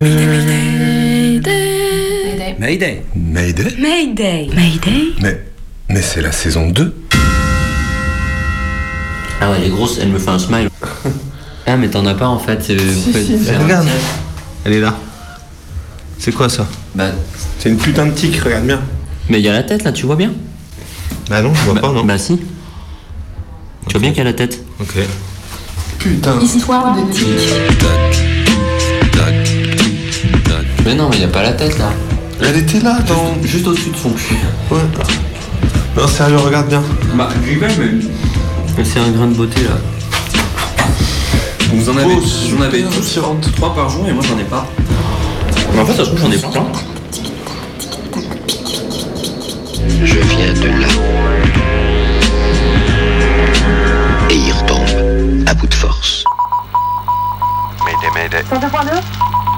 Mayday. Mayday. Mayday Mayday. Mayday. Mais, mais c'est la saison 2. Ah ouais, elle est grosse, elle me fait un smile. ah, mais t'en as pas en fait. c'est- Regarde. Elle est là. C'est quoi ça? Bah, C'est une putain de tic, regarde bien. mais il y a la tête là, tu vois bien? Bah non, je vois bah, pas, non Bah si. Tu vois bien qu'il y a la tête Ok. Putain. Histoire de tic. Mais non, mais il y a pas la tête là. Elle était là, dans... Juste, juste au-dessus de son cul. Ouais. Non, sérieux, regarde bien. Bah, lui même. Mais c'est un grain de beauté là. Vous en avez, Oh, vous en avez tous 3 par jour et moi j'en ai pas. Mais en fait, ça se trouve, j'en ai plein. Je viens de là. Et il retombe à bout de force. Mayday, Mayday. 102.2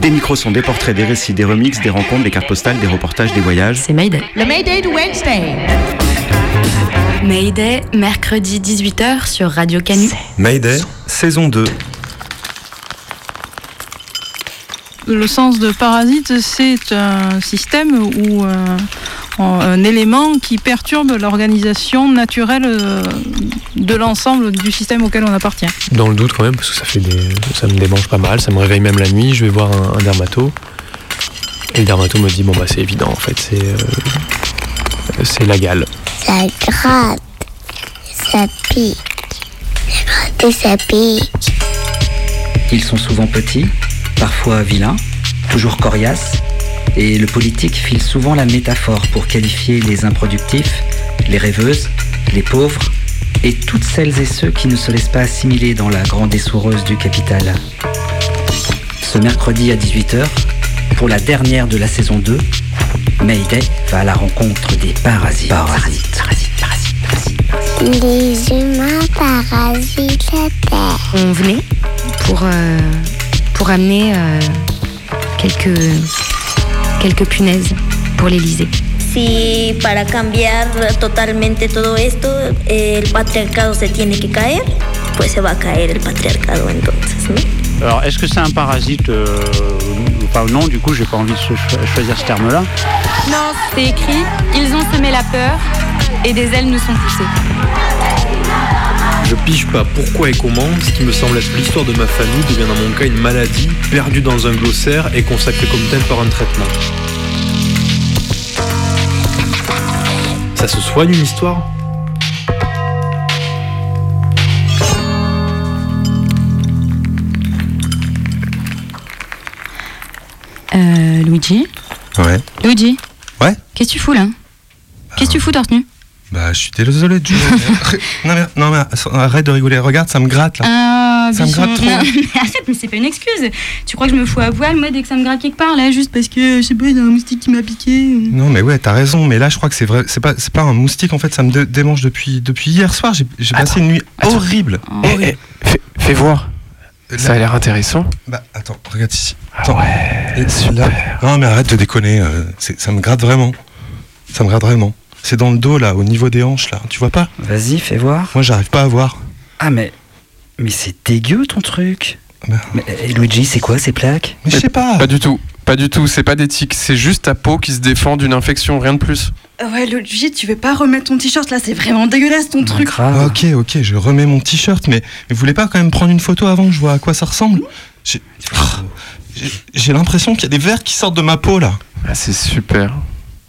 Des micros sont des portraits, des récits, des remixes, des rencontres, des cartes postales, des reportages, des voyages. C'est Mayday. Le Mayday de Wednesday Mayday, mercredi 18h sur Radio Canu. Mayday, saison 2. Le sens de parasite, c'est un système ou un, un élément qui perturbe l'organisation naturelle euh, de l'ensemble du système auquel on appartient. Dans le doute quand même, parce que ça fait des. ça me démange pas mal, ça me réveille même la nuit, je vais voir un, un dermato. Et le dermato me dit bon bah c'est évident en fait, c'est. euh, c'est la gale. Ça gratte, ça pique, ça gratte et ça pique. Ils sont souvent petits, parfois vilains, toujours coriaces, et le politique file souvent la métaphore pour qualifier les improductifs, les rêveuses, les pauvres, et toutes celles et ceux qui ne se laissent pas assimiler dans la grande essoreuse du capital. Ce mercredi à 18h, pour la dernière de la saison 2, Mayday va à la rencontre des parasites. Parasites, parasites, parasites, parasites. Les humains parasitent la terre. On venait pour, euh, pour amener euh, quelques, quelques punaises pour l'Elysée. Si para cambiar totalmente todo esto el patriarcado se tiene que caer, pues se va a caer el patriarcado entonces, ¿no? Alors, est-ce que c'est un parasite euh, ou pas Non, du coup, j'ai pas envie de cho- choisir ce terme-là. Non, c'est écrit Ils ont semé la peur et des ailes nous sont poussées. Je pige pas pourquoi et comment, ce qui me semble être l'histoire de ma famille devient dans mon cas une maladie, perdue dans un glossaire et consacrée comme telle par un traitement. Ça se soigne une histoire? Euh, Luigi? Ouais. Luigi? Ouais. Qu'est-ce que tu fous là? Qu'est-ce que tu fous torse nu? Bah, je suis désolé de non, mais, non, mais arrête de rigoler. Regarde, ça me gratte là. Ah, Ça me gratte trop. Non, mais arrête, mais c'est pas une excuse. Tu crois que je me fous à poil, moi, dès que ça me gratte quelque part, là, juste parce que, je sais pas, il y a un moustique qui m'a piqué. Non, mais ouais, t'as raison. Mais là, je crois que c'est vrai. C'est pas, c'est pas un moustique en fait. Ça me dé- démange depuis, depuis hier soir. J'ai passé une nuit horrible. Oh. Eh, eh, fais, fais voir. Ça a l'air intéressant. Bah, attends, regarde ici. Ah Attends. ouais, Et celui-là. Non, mais arrête de déconner. euh, ça me gratte vraiment. Ça me gratte vraiment. C'est dans le dos là, au niveau des hanches là. Tu vois pas Vas-y, fais voir. Moi, j'arrive pas à voir. Ah, mais. Mais c'est dégueu ton truc. Bah. Mais, eh, Luigi, c'est quoi ces plaques Mais je sais pas. Pas du tout. Pas du tout, c'est pas des tiques, c'est juste ta peau qui se défend d'une infection, rien de plus. Ouais, Luigi, tu veux pas remettre ton t-shirt là? C'est vraiment dégueulasse ton truc. Grave. Ok, ok, je remets mon t-shirt, mais, mais vous voulez pas quand même prendre une photo avant? Que je vois à quoi ça ressemble J'ai j'ai- j'ai l'impression qu'il y a des vers qui sortent de ma peau là. Ah, c'est super.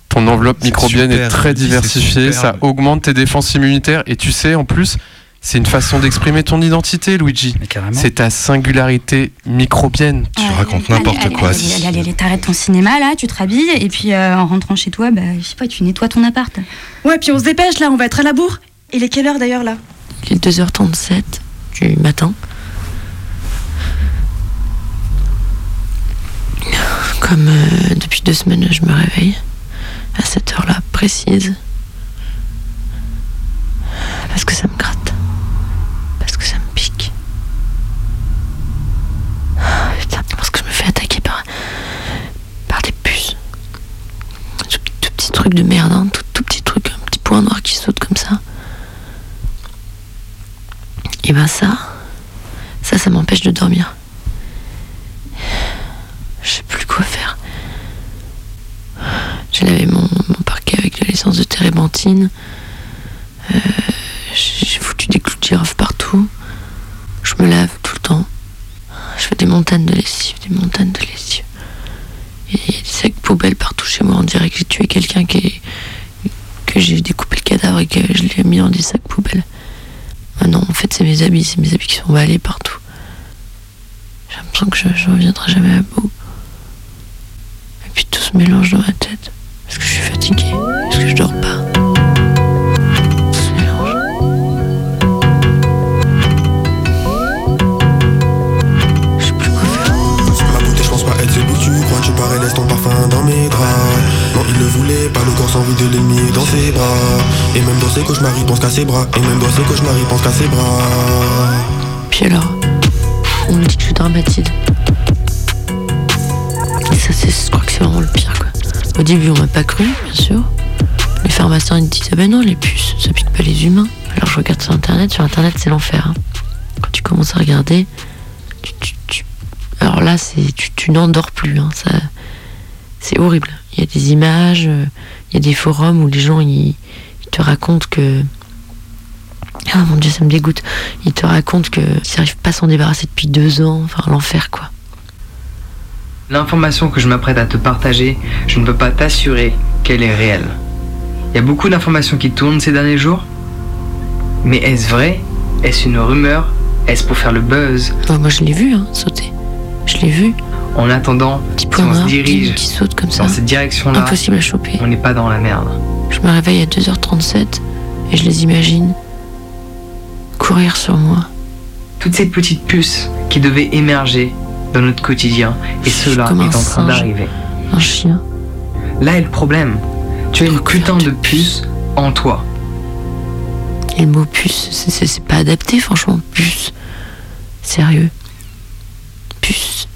Ton enveloppe microbienne super, est très diversifiée, ça augmente tes défenses immunitaires et tu sais, en plus, c'est une façon d'exprimer ton identité, Luigi. Mais carrément. C'est ta singularité microbienne. Tu racontes n'importe quoi, allez, allez, allez, t'arrêtes ton cinéma là, tu te rhabilles et puis euh, en rentrant chez toi, bah, je sais pas, tu nettoies ton appart. Ouais, puis on se dépêche là, on va être à la bourre. Il est quelle heure d'ailleurs là? Il est 2h37 du matin. Comme euh, depuis deux semaines, je me réveille à cette heure-là précise. Parce que ça me gratte. Parce que ça me pique. Ah, Putain, parce que je me fais attaquer par, par des puces. Tout, petit truc de merde, hein, tout, tout petit truc, un petit point noir qui saute comme ça. Et ben ça, ça, ça m'empêche de dormir. Je sais plus quoi faire. J'ai lavé mon, mon parquet avec de l'essence de térébenthine. Euh, J'ai foutu des clous de girofle partout. Je me lave tout le temps. Je fais des montagnes de lessive, des montagnes de lessive. Il y a des sacs poubelles partout chez moi. On dirait que j'ai tué quelqu'un qui que j'ai découpé le cadavre et que je l'ai mis dans des sacs poubelles. Ah non, en fait, c'est mes habits, c'est mes habits qui sont emballés partout. J'ai l'impression que je, je reviendrai jamais à bout. Et puis tout se mélange dans ma tête. Est-ce que je suis fatiguée Est-ce que je dors pas laisse ton parfum dans mes draps. Non, il ne voulait pas le corps sans vue de l'ennemi dans ses bras. Et même dans ses cauchemars, il pense qu'à ses bras. Et même dans ses cauchemars, il pense qu'à ses bras. Puis alors, on me dit que je dramatise. Et ça, c'est, je crois que c'est vraiment le pire. Au début, on m'a pas cru, bien sûr. Les pharmaciens, ils disent, ah ben non, les puces, ça pique pas les humains. Alors je regarde sur Internet. Sur Internet, c'est l'enfer. hein. Quand tu commences à regarder, tu, tu- alors là, tu, n'endors plus. hein. Ça, c'est horrible. Il y a des images, euh, il y a des forums où les gens, ils, ils te racontent que ah mon dieu, ça me dégoûte. Il te raconte que s'ils n'arrivent pas à s'en débarrasser depuis deux ans, enfin l'enfer quoi. L'information que je m'apprête à te partager, je ne peux pas t'assurer qu'elle est réelle. Il y a beaucoup d'informations qui tournent ces derniers jours. Mais est-ce vrai? Est-ce une rumeur? Est-ce pour faire le buzz? Ouais, moi je l'ai vu hein, sauter. Je l'ai vu. En attendant, si on se dirige qui saute comme ça. dans cette direction-là, Impossible à choper. on n'est pas dans la merde. Je me réveille à 2h37 et je les imagine courir sur moi. Toutes ces petites puces qui devaient émerger dans notre quotidien, et cela est en train d'arriver. Un chien. Là est le problème. Tu as une putain de puce en toi. Et le mot puce, c'est pas adapté franchement. Puce. Sérieux. Puce.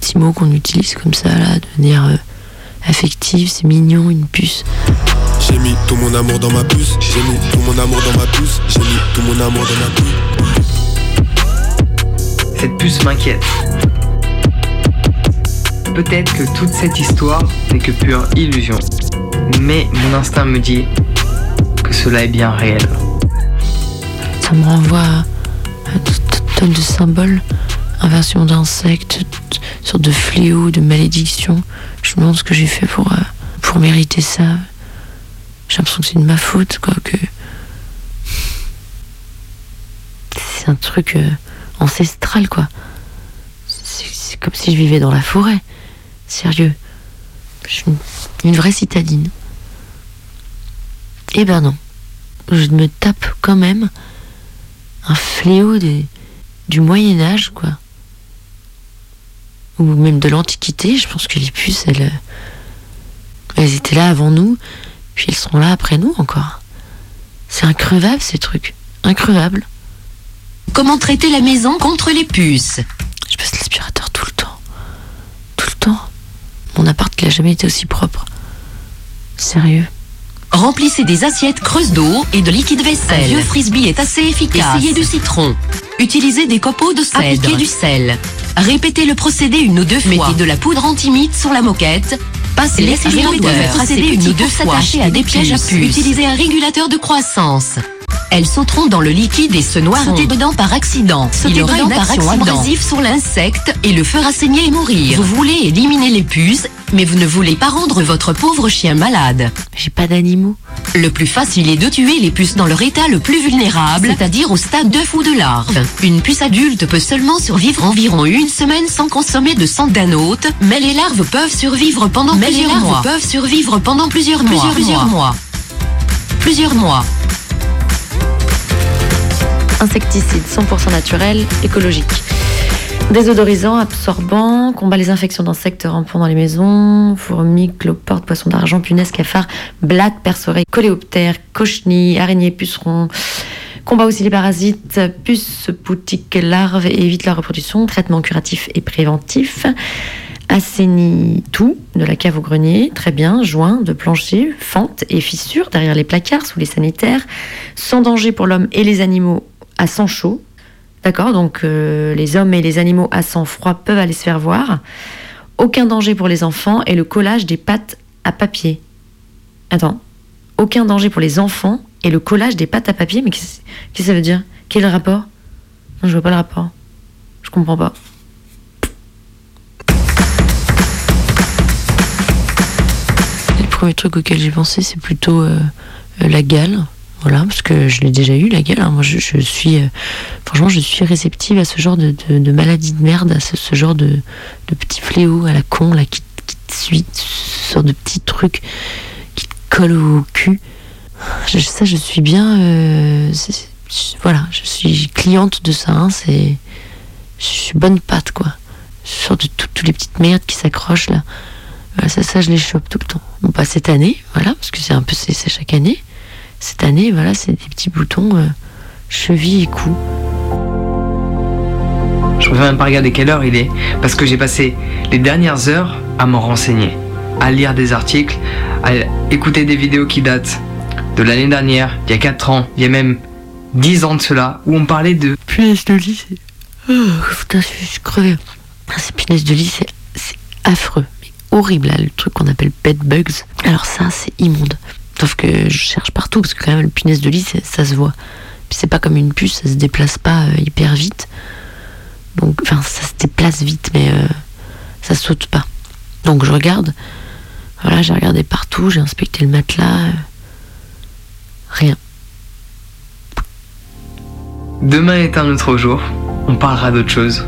Petit mot qu'on utilise comme ça là, de manière euh, affective, c'est mignon une puce. J'ai mis tout mon amour dans ma puce. J'ai mis tout mon amour dans ma puce. J'ai mis tout mon amour dans ma puce. Cette puce m'inquiète. Peut-être que toute cette histoire n'est que pure illusion. Mais mon instinct me dit que cela est bien réel. Ça me renvoie à, toute tonne de symboles, inversion d'insectes, sorte de fléaux, de malédictions. Je me demande ce que j'ai fait pour, euh, pour mériter ça. J'ai l'impression que c'est de ma faute, quoi, que. C'est un truc euh, ancestral, quoi. C'est comme si je vivais dans la forêt. Sérieux. Je suis une, vraie citadine. Eh ben non. Je me tape quand même un fléau des, du Moyen Âge, quoi. Ou même de l'Antiquité. Je pense que les puces, elles, elles étaient là avant nous, puis elles seront là après nous encore. C'est increvable ces trucs. Increvable. Comment traiter la maison contre les puces? Je passe l'aspirateur tout le temps. Tout le temps. Mon appart, il a jamais été aussi propre. Sérieux. Remplissez des assiettes creuses d'eau et de liquide vaisselle. Un vieux frisbee est assez efficace. Essayez du citron. Utilisez des copeaux de cèdre. Appliquez du sel. Répétez le procédé une ou deux fois. Mettez de la poudre antimite sur la moquette. Passez Laissez les le procédé une ou deux fois. à des pièges à puces. Utilisez un régulateur de croissance. Elles sauteront dans le liquide et se noieront. Sautez dedans par accident. Il aura une action abrasive sur l'insecte et le fera saigner et mourir. Vous voulez éliminer les puces, mais vous ne voulez pas rendre votre pauvre chien malade. J'ai pas d'animaux. Le plus facile est de tuer les puces dans leur état le plus vulnérable, c'est-à-dire au stade d'œuf ou de larve. Une puce adulte peut seulement survivre environ une semaine sans consommer de sang d'un hôte, mais les larves peuvent survivre pendant Mais les plusieurs larves mois. peuvent survivre pendant plusieurs mois. Plusieurs Plusieurs mois. Plusieurs mois. Insecticide 100% naturel, écologique. Désodorisant, absorbant, combat les infections d'insectes rampant dans les maisons, fourmis, cloportes, poissons d'argent, punaises, cafards, blattes, perce-oreilles, coléoptères, cochenilles, araignées, pucerons. Combat aussi les parasites, puces, poutiques, larves et évite leur reproduction. Traitement curatif et préventif. Assainit tout, de la cave au grenier, très bien, joint de plancher, fentes et fissures derrière les placards, sous les sanitaires, sans danger pour l'homme et les animaux à sang chaud. D'accord Donc euh, les hommes et les animaux à sang froid peuvent aller se faire voir. Aucun danger pour les enfants et le collage des pâtes à papier. Attends. Aucun danger pour les enfants et le collage des pâtes à papier Mais qu'est-ce que ça veut dire? Quel est le rapport? Je vois pas le rapport. Je comprends pas. Le premier truc auquel j'ai pensé, c'est plutôt euh, euh, la gale. Voilà, parce que je l'ai déjà eu, la gale. hein. Moi, je, suis. euh, franchement, je suis réceptive à ce genre de, de, de maladie de merde, à ce, genre de, de petits fléaux à la con, là, qui, te suit, ce genre de petits trucs qui te collent au cul. Je- ça, je suis bien. euh, voilà, je suis cliente de ça. hein, c'est. Je suis bonne patte, quoi. Genre de tout- toutes les petites merdes qui s'accrochent, là. Ça, ça, je les chope tout le temps. Bon, pas cette année, voilà, parce que c'est un peu, c'est chaque année. Cette année, voilà, c'est des petits boutons, euh, cheville et cou. Je préfère même pas regarder quelle heure il est, parce que j'ai passé les dernières heures à m'en renseigner, à lire des articles, à écouter des vidéos qui datent de l'année dernière, il y a 4 ans, il y a même 10 ans de cela, où on parlait de Punaise de lit, c'est. Oh, putain, je suis crevée. Ah, Ces punaises de lit, c'est c'est affreux, mais horrible, là, le truc qu'on appelle bed bugs. Alors, ça, c'est immonde. Sauf que je cherche partout, parce que quand même, le punaise de lit, ça se voit. Puis c'est pas comme une puce, ça se déplace pas euh, hyper vite. Donc, enfin, ça se déplace vite, mais euh, ça saute pas. Donc, je regarde. Voilà, j'ai regardé partout, j'ai inspecté le matelas. euh, rien. Demain est un autre jour, on parlera d'autre chose.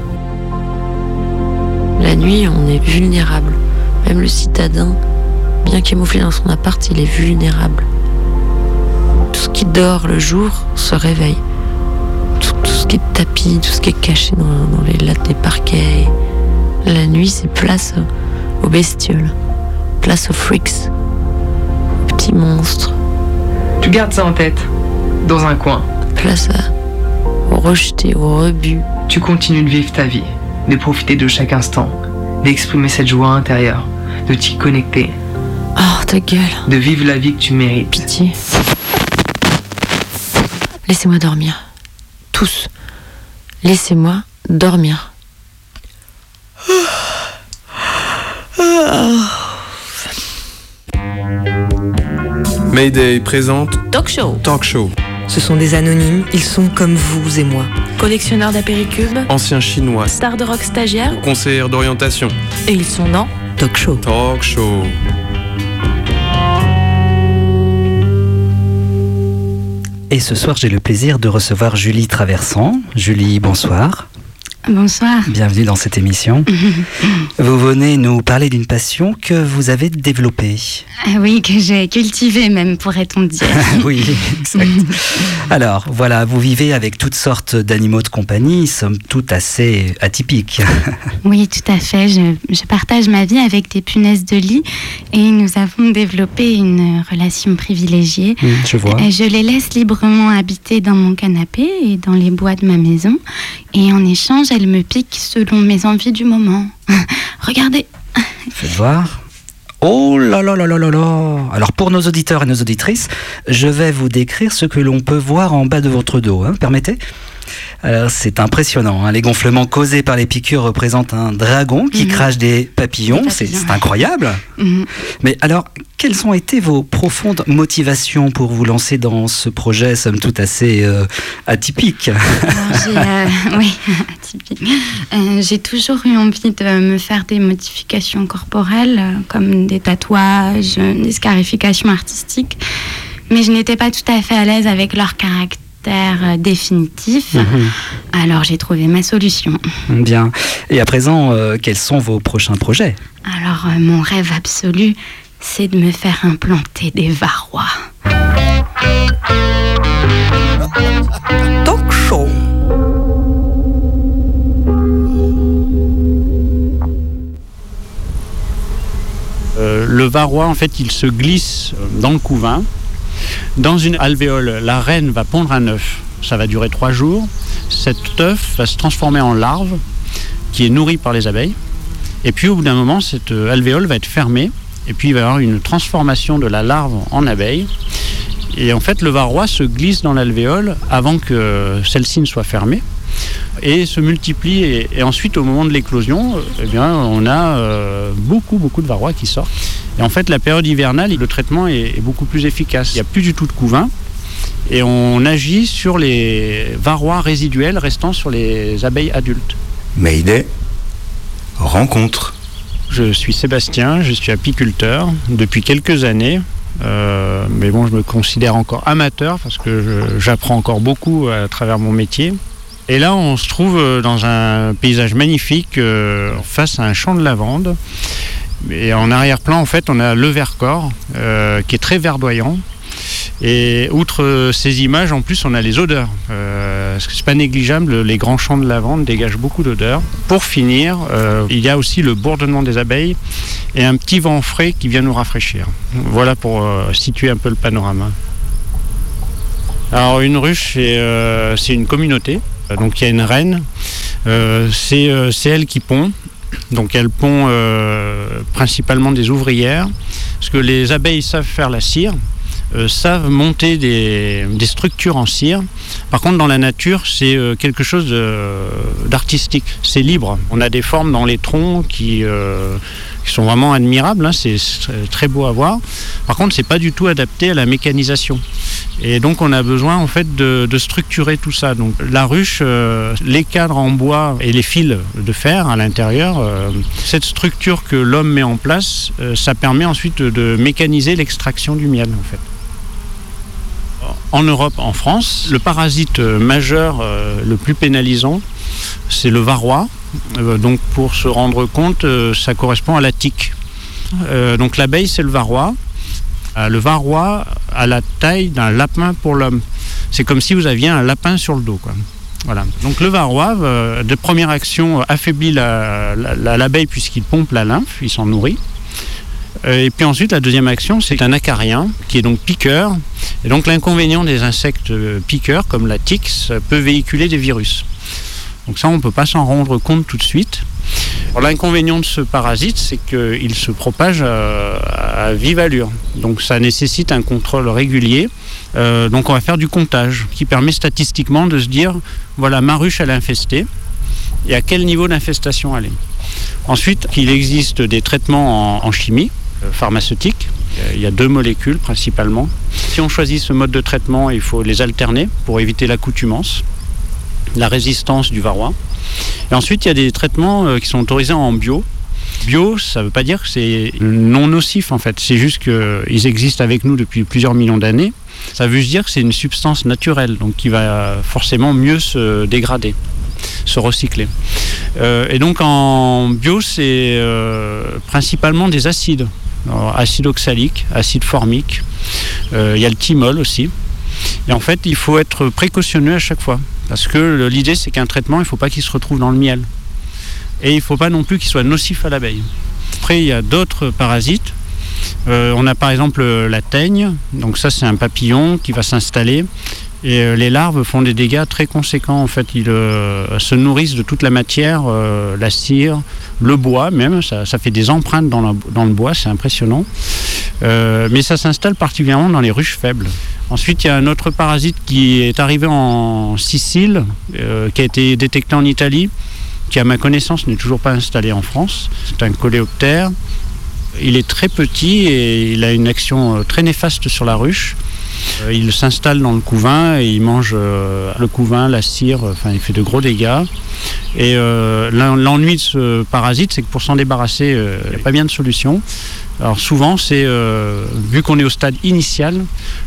La nuit, on est vulnérable. Même le citadin, bien camouflé dans son appart, il est vulnérable. Tout ce qui dort le jour se réveille. Tout, tout ce qui est tapis, tout ce qui est caché dans, dans les lattes des parquets. La nuit, c'est place aux bestioles, place aux freaks, aux petits monstres, Tu gardes ça en tête, dans un coin. place à- aux rejetés, aux rebuts. Tu continues de vivre ta vie, de profiter de chaque instant, d'exprimer cette joie intérieure, de t'y connecter, Oh, ta gueule. de vivre la vie que tu mérites. Pitié. Laissez-moi dormir. Tous. Laissez-moi dormir. Mayday présente Talk show. Talk Show. Ce sont des anonymes, ils sont comme vous et moi. Collectionneurs d'apéricubes, Ancien chinois, stars de rock stagiaires, conseillère d'orientation. et ils sont dans Talk show. Talk Show. Et ce soir, j'ai le plaisir de recevoir Julie Traversant. Julie, bonsoir. Bonsoir. Bienvenue dans cette émission. Vous venez nous parler d'une passion que vous avez développée. Ah oui, que j'ai cultivé même, pourrait-on dire. oui, exact. Alors, voilà, vous vivez avec toutes sortes d'animaux de compagnie, somme toute assez atypiques. Oui, tout à fait. Je, je partage ma vie avec des punaises de lit et nous avons développé une relation privilégiée. Mm, je vois. Euh, Je les laisse librement habiter dans mon canapé et dans les bois de ma maison. Et en échange, elles me piquent selon mes envies du moment. Regardez. Faites voir. Oh là là là là là là Alors pour nos auditeurs et nos auditrices, je vais vous décrire ce que l'on peut voir en bas de votre dos. Hein, permettez? Alors c'est impressionnant, hein. les gonflements causés par les piqûres représentent un dragon qui Mhm. crache des papillons, c'est incroyable. Mhm. Mais alors, quelles ont été vos profondes motivations pour vous lancer dans ce projet, somme toute assez euh, atypique? Euh, oui, atypique. Euh, j'ai toujours eu envie de me faire des modifications corporelles, comme des tatouages, des scarifications artistiques, mais je n'étais pas tout à fait à l'aise avec leur caractère euh, définitif. Mhm. Alors j'ai trouvé ma solution. Bien. Et à présent, euh, quels sont vos prochains projets? Alors euh, mon rêve absolu, c'est de me faire implanter des varrois. Talk show. Le varrois, en fait, il se glisse dans le couvain dans une alvéole, la reine va pondre un œuf. Ça va durer trois jours. Cet œuf va se transformer en larve qui est nourrie par les abeilles. Et puis au bout d'un moment, cette euh, alvéole va être fermée. Et puis il va y avoir une transformation de la larve en abeille. Et en fait, le varroa se glisse dans l'alvéole avant que celle-ci ne soit fermée et se multiplie. Et, et ensuite, au moment de l'éclosion, euh, eh bien, on a euh, beaucoup, beaucoup de varrois qui sortent. Et en fait, la période hivernale, le traitement est, est beaucoup plus efficace. Il n'y a plus du tout de couvain. Et on agit sur les varrois résiduels restant sur les abeilles adultes. Mayday, rencontre. Je suis Sébastien, je suis apiculteur depuis quelques années. Euh, mais bon, je me considère encore amateur parce que j'apprends encore beaucoup à travers mon métier. Et là, on se trouve euh, dans un paysage magnifique euh, face à un champ de lavande. Et en arrière-plan, en fait, on a le Vercors euh, qui est très verdoyant. Et outre ces images, en plus, on a les odeurs. Euh, c'est pas négligeable, les grands champs de lavande dégagent beaucoup d'odeurs. Pour finir, il y a aussi le bourdonnement des abeilles et un petit vent frais qui vient nous rafraîchir. Voilà pour situer un peu le panorama. Alors une ruche, c'est une communauté. Donc il y a une reine. Euh, c'est euh, c'est elle qui pond. Donc elle pond euh, principalement des ouvrières. Parce que les abeilles savent faire la cire. euh, savent monter des, structures en cire. Par contre, dans la nature, c'est euh, quelque chose d'artistique. C'est libre. On a des formes dans les troncs qui, euh, qui sont vraiment admirables. hein. C'est c'est très beau à voir. Par contre, c'est pas du tout adapté à la mécanisation. Et donc, on a besoin en fait de, structurer tout ça. Donc, la ruche, euh, les cadres en bois et les fils de fer à l'intérieur, euh, cette structure que l'homme met en place, euh, ça permet ensuite de, mécaniser l'extraction du miel en fait. En Europe, en France, le parasite euh, majeur euh, le plus pénalisant, c'est le varroa. Euh, donc pour se rendre compte, euh, ça correspond à la tique. Euh, donc l'abeille, c'est le varroa. Le varroa a la taille d'un lapin pour l'homme. C'est comme si vous aviez un lapin sur le dos. Donc le varroa, de première action, affaiblit la- la- la- l'abeille puisqu'il pompe la lymphe, il s'en nourrit. Et puis ensuite, la deuxième action, c'est un acarien qui est donc piqueur. Et donc l'inconvénient des insectes piqueurs, comme la tique, peut véhiculer des virus. Donc ça, on ne peut pas s'en rendre compte tout de suite. L'inconvénient de ce parasite, c'est qu'il se propage euh, à vive allure. Donc ça nécessite un contrôle régulier. Euh, donc on va faire du comptage, qui permet statistiquement de se dire, voilà, ma ruche, elle est infestée, et à quel niveau d'infestation elle est. Ensuite, il existe des traitements en, chimie euh, pharmaceutique. Il y a deux molécules principalement. Si on choisit ce mode de traitement, il faut les alterner pour éviter l'accoutumance, la résistance du varroa. Et ensuite, il y a des traitements euh, qui sont autorisés en bio. Bio, ça ne veut pas dire que c'est non nocif en fait. C'est juste qu'ils existent avec nous depuis plusieurs millions d'années. Ça veut juste dire que c'est une substance naturelle, donc qui va forcément mieux se dégrader, se recycler. Euh, et donc en bio, c'est euh, principalement des acides. Acide oxalique, acide formique. Il y a le thymol aussi. Et en fait, il faut être précautionneux à chaque fois. Parce que l'idée, c'est qu'un traitement, il ne faut pas qu'il se retrouve dans le miel. Et il ne faut pas non plus qu'il soit nocif à l'abeille. Après, il y a d'autres parasites. Euh, on a par exemple euh, la teigne. Donc ça, c'est un papillon qui va s'installer. Et euh, les larves font des dégâts très conséquents. En fait, ils se nourrissent de toute la matière, la cire, le bois même. Ça, fait des empreintes dans, le bois, c'est impressionnant. Mais ça s'installe particulièrement dans les ruches faibles. Ensuite, il y a un autre parasite qui est arrivé en Sicile, euh, qui a été détecté en Italie, qui à ma connaissance n'est toujours pas installé en France. C'est un coléoptère. Il est très petit et il a une action euh, très néfaste sur la ruche. Euh, il s'installe dans le couvain et il mange euh, le couvain, la cire, enfin il fait de gros dégâts. Et euh, l'en- l'ennui de ce parasite, c'est que pour s'en débarrasser, il n'y a pas bien de solution. Alors souvent, c'est vu qu'on est au stade initial,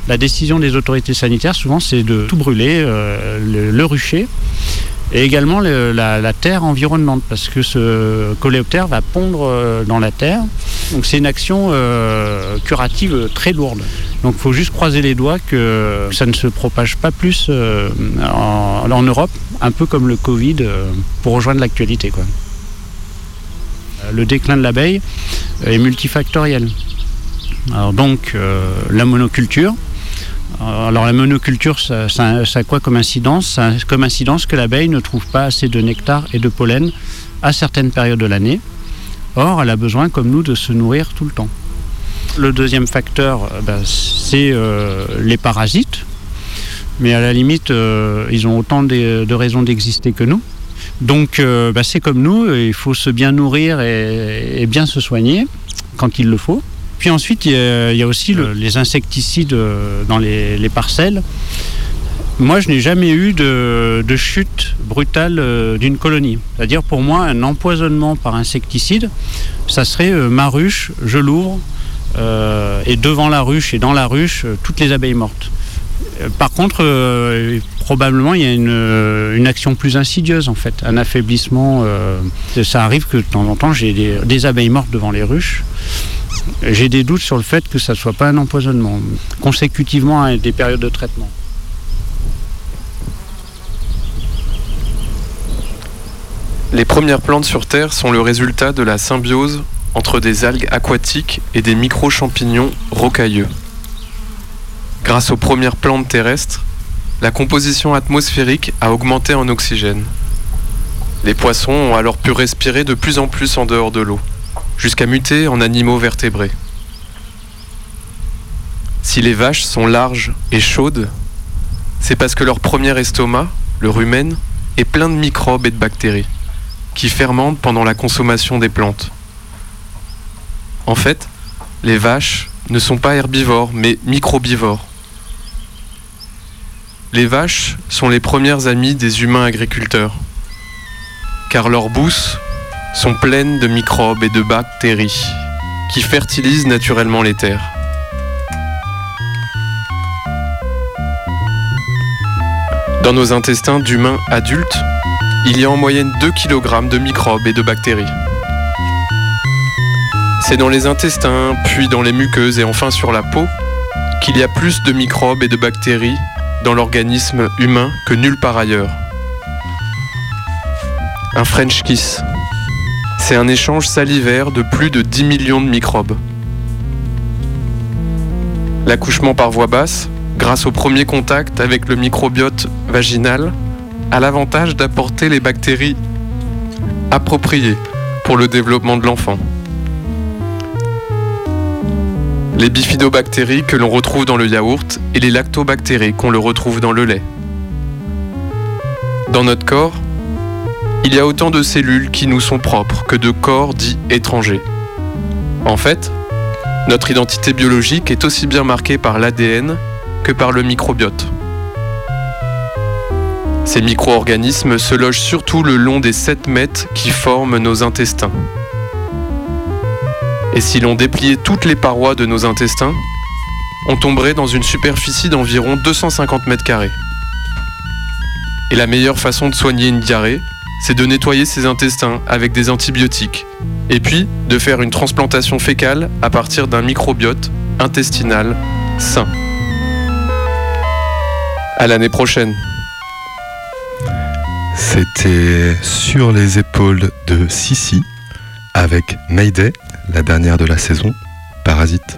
la décision des autorités sanitaires, souvent, c'est de tout brûler, le, le rucher, et également le- la, terre environnante, parce que ce coléoptère va pondre euh, dans la terre. Donc c'est une action euh, curative très lourde. Donc il faut juste croiser les doigts que ça ne se propage pas plus euh, en, Europe, un peu comme le Covid, pour rejoindre l'actualité. quoi. Le déclin de l'abeille est multifactoriel. Alors donc la monoculture. Alors la monoculture, ça, a quoi comme incidence? Ça a comme incidence que l'abeille ne trouve pas assez de nectar et de pollen à certaines périodes de l'année. Or, elle a besoin, comme nous, de se nourrir tout le temps. Le deuxième facteur, euh, ben, c'est euh, les parasites. Mais à la limite, euh, ils ont autant de, raisons d'exister que nous. Donc, ben, c'est comme nous, il faut se bien nourrir et bien se soigner quand il le faut. Puis ensuite, il y a, il y a aussi le- les insecticides euh, dans les, les parcelles. Moi, je n'ai jamais eu de, de chute brutale euh, d'une colonie. C'est-à-dire, pour moi, un empoisonnement par insecticide, ça serait euh, ma ruche, je l'ouvre, euh, et devant la ruche et dans la ruche, euh, toutes les abeilles mortes. Euh, Par contre, euh, probablement, il y a une, euh, une action plus insidieuse, en fait, un affaiblissement. euh, ça arrive que de temps en temps, j'ai des, des abeilles mortes devant les ruches. J'ai des doutes sur le fait que ça ne soit pas un empoisonnement, consécutivement à des périodes de traitement. Les premières plantes sur Terre sont le résultat de la symbiose entre des algues aquatiques et des micro-champignons rocailleux. Grâce aux premières plantes terrestres, la composition atmosphérique a augmenté en oxygène. Les poissons ont alors pu respirer de plus en plus en dehors de l'eau, jusqu'à muter en animaux vertébrés. Si les vaches sont larges et chaudes, c'est parce que leur premier estomac, le rumen, est plein de microbes et de bactéries qui fermentent pendant la consommation des plantes. En fait, les vaches ne sont pas herbivores, mais microbivores. Les vaches sont les premières amies des humains agriculteurs, car leurs bousses sont pleines de microbes et de bactéries qui fertilisent naturellement les terres. Dans nos intestins d'humains adultes, il y a en moyenne 2 kg de microbes et de bactéries. C'est dans les intestins, puis dans les muqueuses et enfin sur la peau qu'il y a plus de microbes et de bactéries dans l'organisme humain que nulle part ailleurs. Un French kiss. C'est un échange salivaire de plus de 10 millions de microbes. L'accouchement par voie basse, grâce au premier contact avec le microbiote vaginal, a l'avantage d'apporter les bactéries appropriées pour le développement de l'enfant. Les bifidobactéries que l'on retrouve dans le yaourt et les lactobactéries qu'on le retrouve dans le lait. Dans notre corps, il y a autant de cellules qui nous sont propres que de corps dits étrangers. En fait, notre identité biologique est aussi bien marquée par l'ADN que par le microbiote. Ces micro-organismes se logent surtout le long des 7 mètres qui forment nos intestins. Et si l'on dépliait toutes les parois de nos intestins, on tomberait dans une superficie d'environ 250 mètres carrés. Et la meilleure façon de soigner une diarrhée, c'est de nettoyer ses intestins avec des antibiotiques, et puis de faire une transplantation fécale à partir d'un microbiote intestinal sain. À l'année prochaine. C'était sur les épaules de Sissi avec Mayday, la dernière de la saison, Parasite.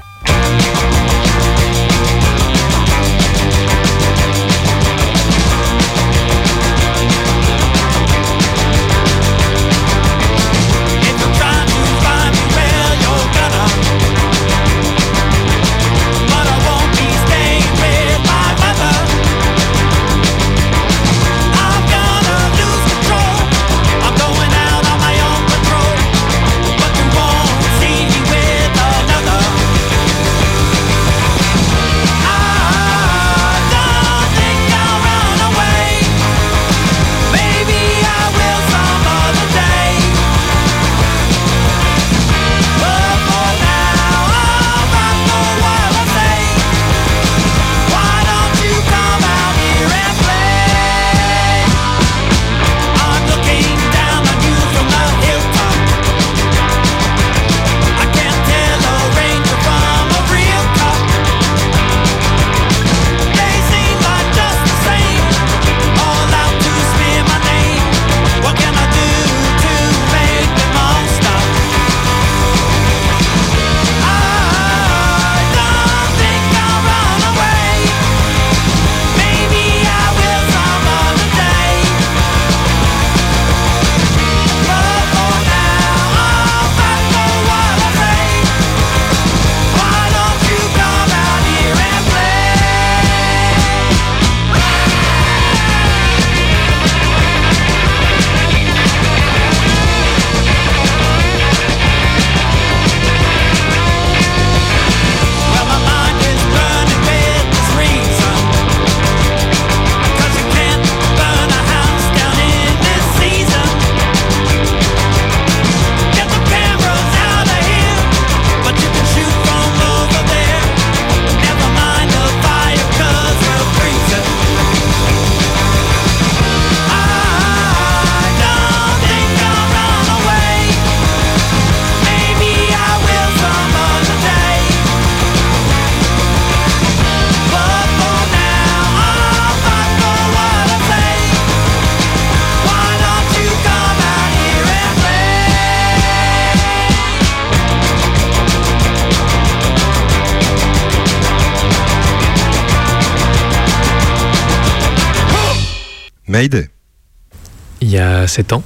7 ans,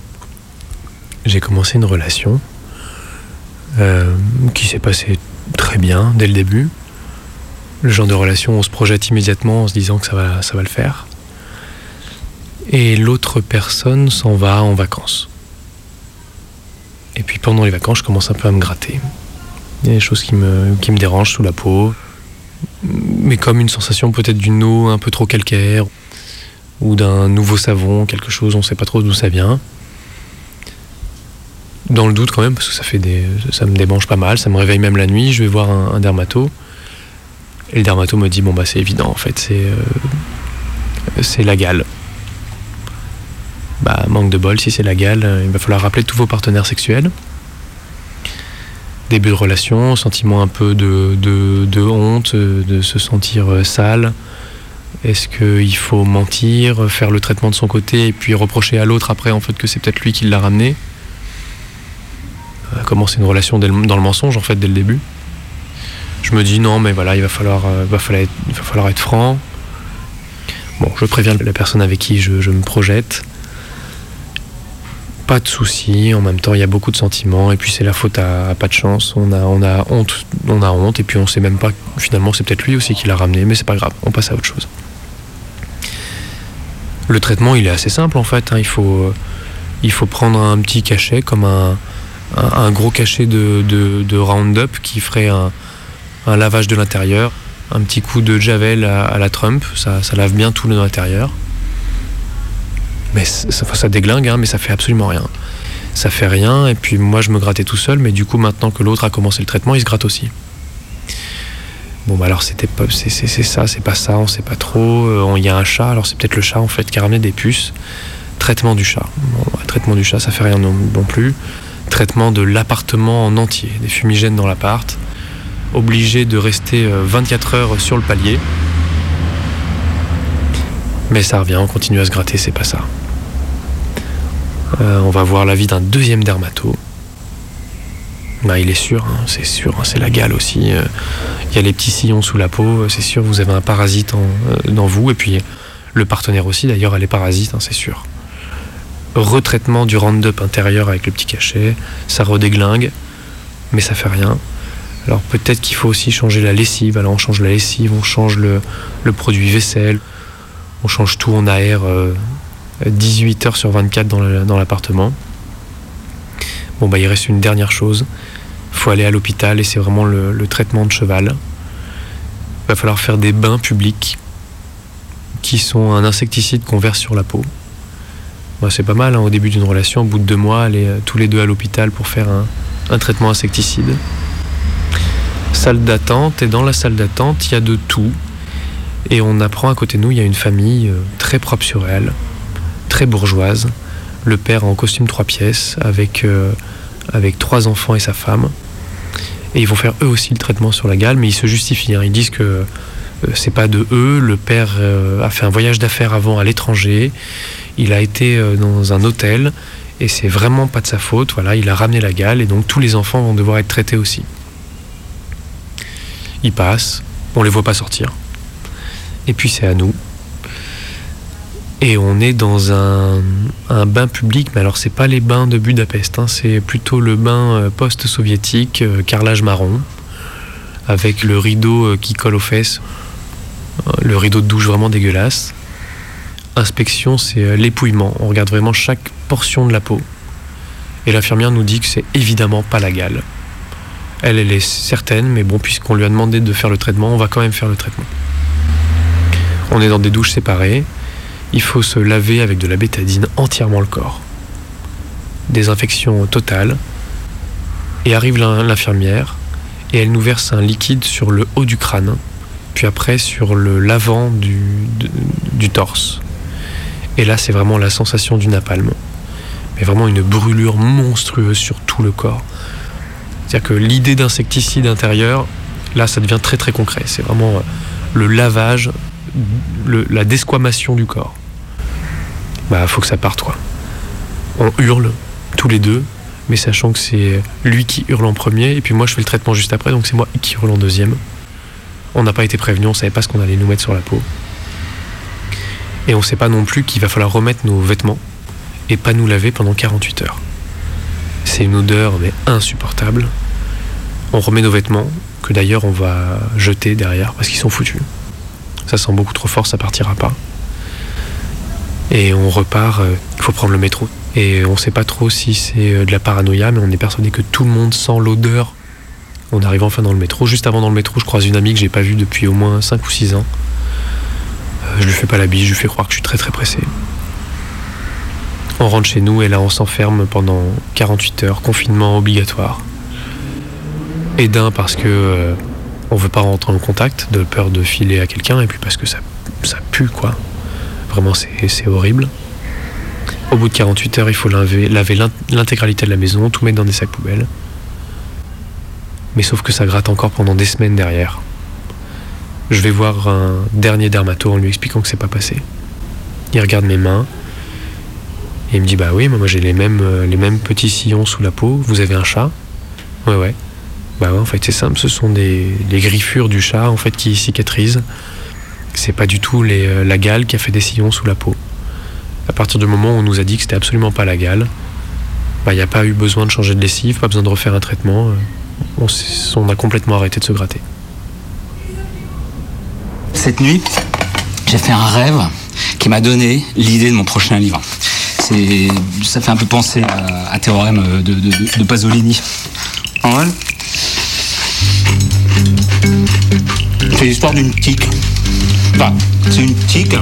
j'ai commencé une relation euh, qui s'est passée très bien dès le début. Le genre de relation, on se projette immédiatement en se disant que ça va, ça va le faire. Et l'autre personne s'en va en vacances. Et puis pendant les vacances, je commence un peu à me gratter. Il y a des choses qui me, qui me dérangent sous la peau. Mais comme une sensation peut-être d'une eau un peu trop calcaire ou d'un nouveau savon, quelque chose, on ne sait pas trop d'où ça vient. Dans le doute quand même, parce que ça, fait des, ça me démange pas mal, ça me réveille même la nuit, je vais voir un, dermato. Et le dermato me dit, bon bah c'est évident en fait, c'est euh, la gale. Bah manque de bol, si c'est la gale, euh, il va falloir rappeler tous vos partenaires sexuels. Début de relation, sentiment un peu de, de, honte, euh, de se sentir sale. Est-ce qu'il faut mentir, faire le traitement de son côté et puis reprocher à l'autre après en fait que c'est peut-être lui qui l'a ramené? Euh, Commencer une relation dans le mensonge en fait dès le début? Je me dis non mais voilà il va falloir, euh, être, va falloir être franc. Bon je préviens la personne avec qui je, me projette. Pas de soucis, en même temps il y a beaucoup de sentiments et puis c'est la faute à, à pas de chance. On a, on a honte, on a honte et puis on sait même pas finalement c'est peut-être lui aussi qui l'a ramené mais c'est pas grave, on passe à autre chose. Le traitement, il est assez simple en fait. hein. Il, faut, euh, il faut prendre un petit cachet, comme un, gros cachet de, Roundup qui ferait un, lavage de l'intérieur. Un petit coup de Javel à, la Trump, ça, lave bien tout l'intérieur. Mais ça déglingue, hein, mais ça fait absolument rien. Ça fait rien, et puis moi je me grattais tout seul, mais du coup maintenant que l'autre a commencé le traitement, il se gratte aussi. Bon bah alors c'était pas c'est ça, c'est pas ça, on sait pas trop. Euh, Il y a un chat, alors c'est peut-être le chat en fait qui a ramené des puces. Traitement du chat. Bah, traitement du chat, ça fait rien non, plus. Traitement de l'appartement en entier, des fumigènes dans l'appart. Obligé de rester euh, 24 heures sur le palier. Mais ça revient, on continue à se gratter, c'est pas ça. Euh, on va voir l'avis d'un deuxième dermato. Bah, il est sûr, hein, c'est sûr, hein, c'est la gale aussi. euh, Il y a les petits sillons sous la peau, euh, c'est sûr, vous avez un parasite euh, dans vous, et puis le partenaire aussi, d'ailleurs, elle est parasite, hein, c'est sûr. Retraitement du Roundup intérieur avec le petit cachet, ça redéglingue, mais ça fait rien. Alors peut-être qu'il faut aussi changer la lessive, alors on change la lessive, on change le, produit vaisselle, on change tout, on aère euh, 18 heures sur 24 dans le- dans l'appartement. Bon bah il reste une dernière chose, faut aller à l'hôpital et c'est vraiment le, traitement de cheval. Il va falloir faire des bains publics qui sont un insecticide qu'on verse sur la peau. Bah, c'est pas mal hein, au début d'une relation, au bout de deux mois, aller euh, tous les deux à l'hôpital pour faire un, un traitement insecticide. Salle d'attente, et dans la salle d'attente, il y a de tout. Et on apprend à côté de nous, il y a une famille euh, très propre sur elle, très bourgeoise. Le père en costume trois pièces, avec, euh, avec trois enfants et sa femme. Et ils vont faire eux aussi le traitement sur la gale, mais ils se justifient. hein. Ils disent que euh, c'est pas de eux. Le père euh, a fait un voyage d'affaires avant à l'étranger. Il a été euh, dans un hôtel et c'est vraiment pas de sa faute. Voilà, il a ramené la gale et donc tous les enfants vont devoir être traités aussi. Ils passent, on les voit pas sortir. Et puis c'est à nous. Et on est dans un, bain public, mais alors c'est pas les bains de Budapest, hein, c'est plutôt le bain euh, post-soviétique, euh, carrelage marron, avec le rideau euh, qui colle aux fesses, le rideau de douche vraiment dégueulasse. Inspection, c'est l'épouillement. On regarde vraiment chaque portion de la peau. Et l'infirmière nous dit que c'est évidemment pas la gale. Elle, elle est certaine, mais bon, puisqu'on lui a demandé de faire le traitement, on va quand même faire le traitement. On est dans des douches séparées. Il faut se laver avec de la bétadine entièrement le corps. Désinfection totale. Et arrive l'in- l'infirmière et elle nous verse un liquide sur le haut du crâne, puis après sur le l'avant du, torse. Et là, c'est vraiment la sensation du napalm. Mais vraiment une brûlure monstrueuse sur tout le corps. C'est-à-dire que l'idée d'insecticide intérieur, là, ça devient très très concret. C'est vraiment euh, le lavage, la desquamation du corps. Bah, faut que ça parte, quoi. On hurle, tous les deux, mais sachant que c'est lui qui hurle en premier, et puis moi je fais le traitement juste après, donc c'est moi qui hurle en deuxième. On n'a pas été prévenu, on savait pas ce qu'on allait nous mettre sur la peau. Et on sait pas non plus qu'il va falloir remettre nos vêtements et pas nous laver pendant 48 heures. C'est une odeur mais insupportable. On remet nos vêtements, que d'ailleurs on va jeter derrière parce qu'ils sont foutus. Ça sent beaucoup trop fort, ça partira pas. Et on repart, euh, il faut prendre le métro. Et on sait pas trop si c'est euh, de la paranoïa, mais on est persuadé que tout le monde sent l'odeur. On arrive enfin dans le métro. Juste avant dans le métro, je croise une amie que j'ai pas vue depuis au moins 5 ou 6 ans. Euh, je lui fais pas la bise, je lui fais croire que je suis très très pressé. On rentre chez nous et là on s'enferme pendant 48 heures, confinement obligatoire. Et d'un parce que euh, on veut pas rentrer en contact, de peur de filer à quelqu'un, et puis parce que ça pue quoi. Vraiment c'est horrible. Au bout de 48 heures, il faut laver, laver l'in- l'intégralité de la maison, tout mettre dans des sacs poubelles. Mais sauf que ça gratte encore pendant des semaines derrière. Je vais voir un dernier dermato en lui expliquant que c'est pas passé. Il regarde mes mains et il me dit bah oui, moi j'ai les mêmes, euh, les mêmes petits sillons sous la peau. Vous avez un chat? Ouais ouais. Bah ouais, en fait c'est simple, ce sont des, griffures du chat en fait qui cicatrisent. C'est pas du tout euh, la gale qui a fait des sillons sous la peau. À partir du moment où on nous a dit que c'était absolument pas la gale, bah il n'y a pas eu besoin de changer de lessive, pas besoin de refaire un traitement. euh, On, a complètement arrêté de se gratter. Cette nuit, j'ai fait un rêve qui m'a donné l'idée de mon prochain livre. Ça fait un peu penser à, à Théorème de, Pasolini. En c'est l'histoire d'une tique. Enfin, c'est une tique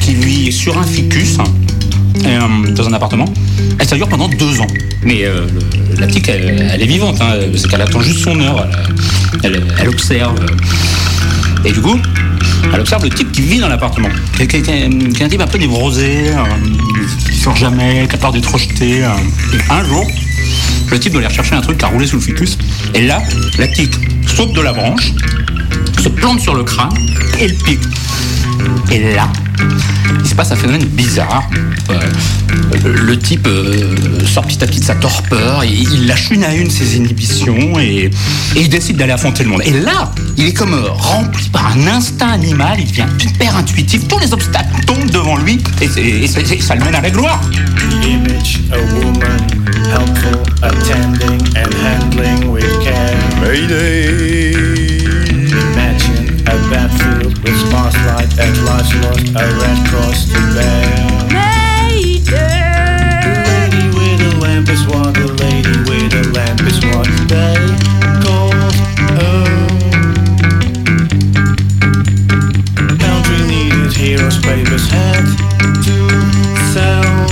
qui vit sur un ficus euh, dans un appartement. Et ça dure pendant deux ans. Mais euh, la tique, elle, est vivante. Hein, c'est qu'elle attend juste son heure. Elle, observe. Et du coup, elle observe le type qui vit dans l'appartement. Qui, est un type un peu névrosé, euh, qui sort jamais, qui a peur d'être rejeté. euh. Un jour, le type doit aller rechercher un truc qui a roulé sous le ficus. Et là, la tique saute de la branche, se plante sur le crâne et le pique. Et là, il se passe un phénomène bizarre. Euh, le- type euh, sort petit à petit de sa torpeur, et il lâche une à une ses inhibitions et, et il décide d'aller affronter le monde. Et là, il est comme euh, rempli par un instinct animal, il devient hyper intuitif, tous les obstacles tombent devant lui et, ça le mène à la gloire. image battlefield with spotlight and lives lost a red cross to bear. Mayday the lady with the lamp is what the lady with the lamp is what they country needed heroes papers had to sell.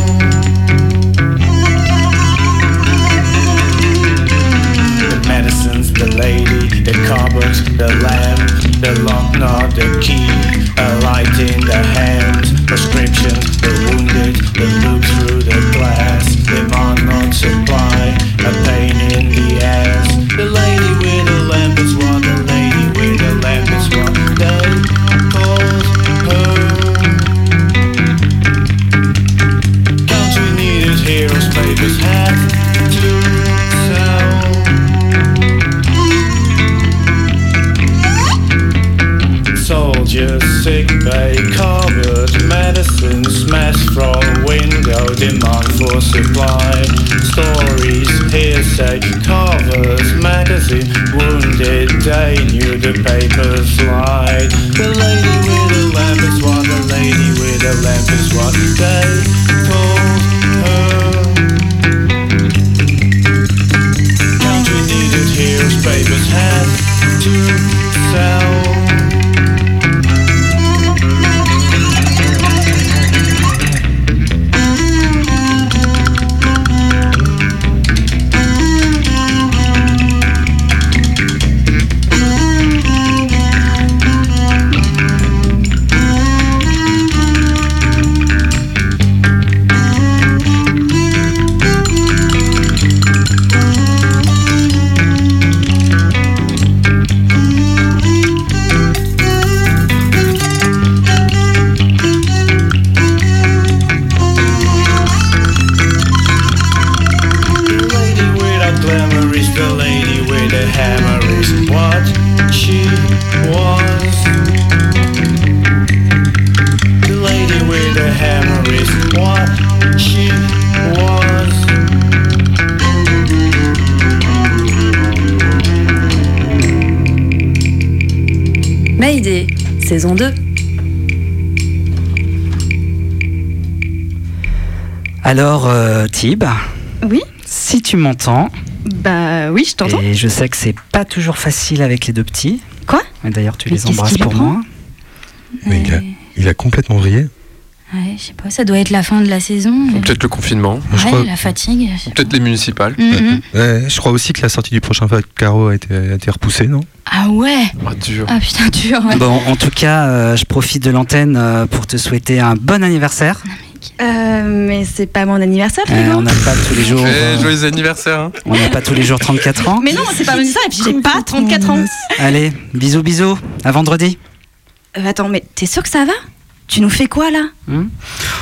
The medicines, the lady, the the lamp, the lock, not the key, a light in the hand, prescriptions, the wounded, the supply. Stories, hearsay, covers, magazine, wounded, they knew the papers lied. The lady with the lamp is what the lady with the lamp is what they Tib Oui Si tu m'entends. Bah oui, je t'entends. Et je sais que c'est pas toujours facile avec les deux petits. Quoi? D'ailleurs, tu Mais les embrasses pour moi. Mais il a, il a complètement vrillé. Ouais, je sais pas, ça doit être la fin de la saison. Ou Peut-être le confinement. Ouais, la fatigue. Peut-être les municipales. Mhm. Ouais, je crois aussi que la sortie du prochain Caro a été, a été repoussée, non? Ah ouais? Ah, dur. Ah putain, dur, ouais. Bon, en tout cas, euh, je profite de l'antenne euh, pour te souhaiter un bon anniversaire. Euh, mais c'est pas mon anniversaire, Euh, on n'a pas tous les jours. Euh, joyeux anniversaire. hein. on n'a pas tous les jours 34 ans. Mais non, c'est pas mon anniversaire, et puis j'ai pas 34 ans. Allez, bisous, bisous. À vendredi. Euh, attends, mais t'es sûr que ça va? Tu nous fais quoi là? Hmm?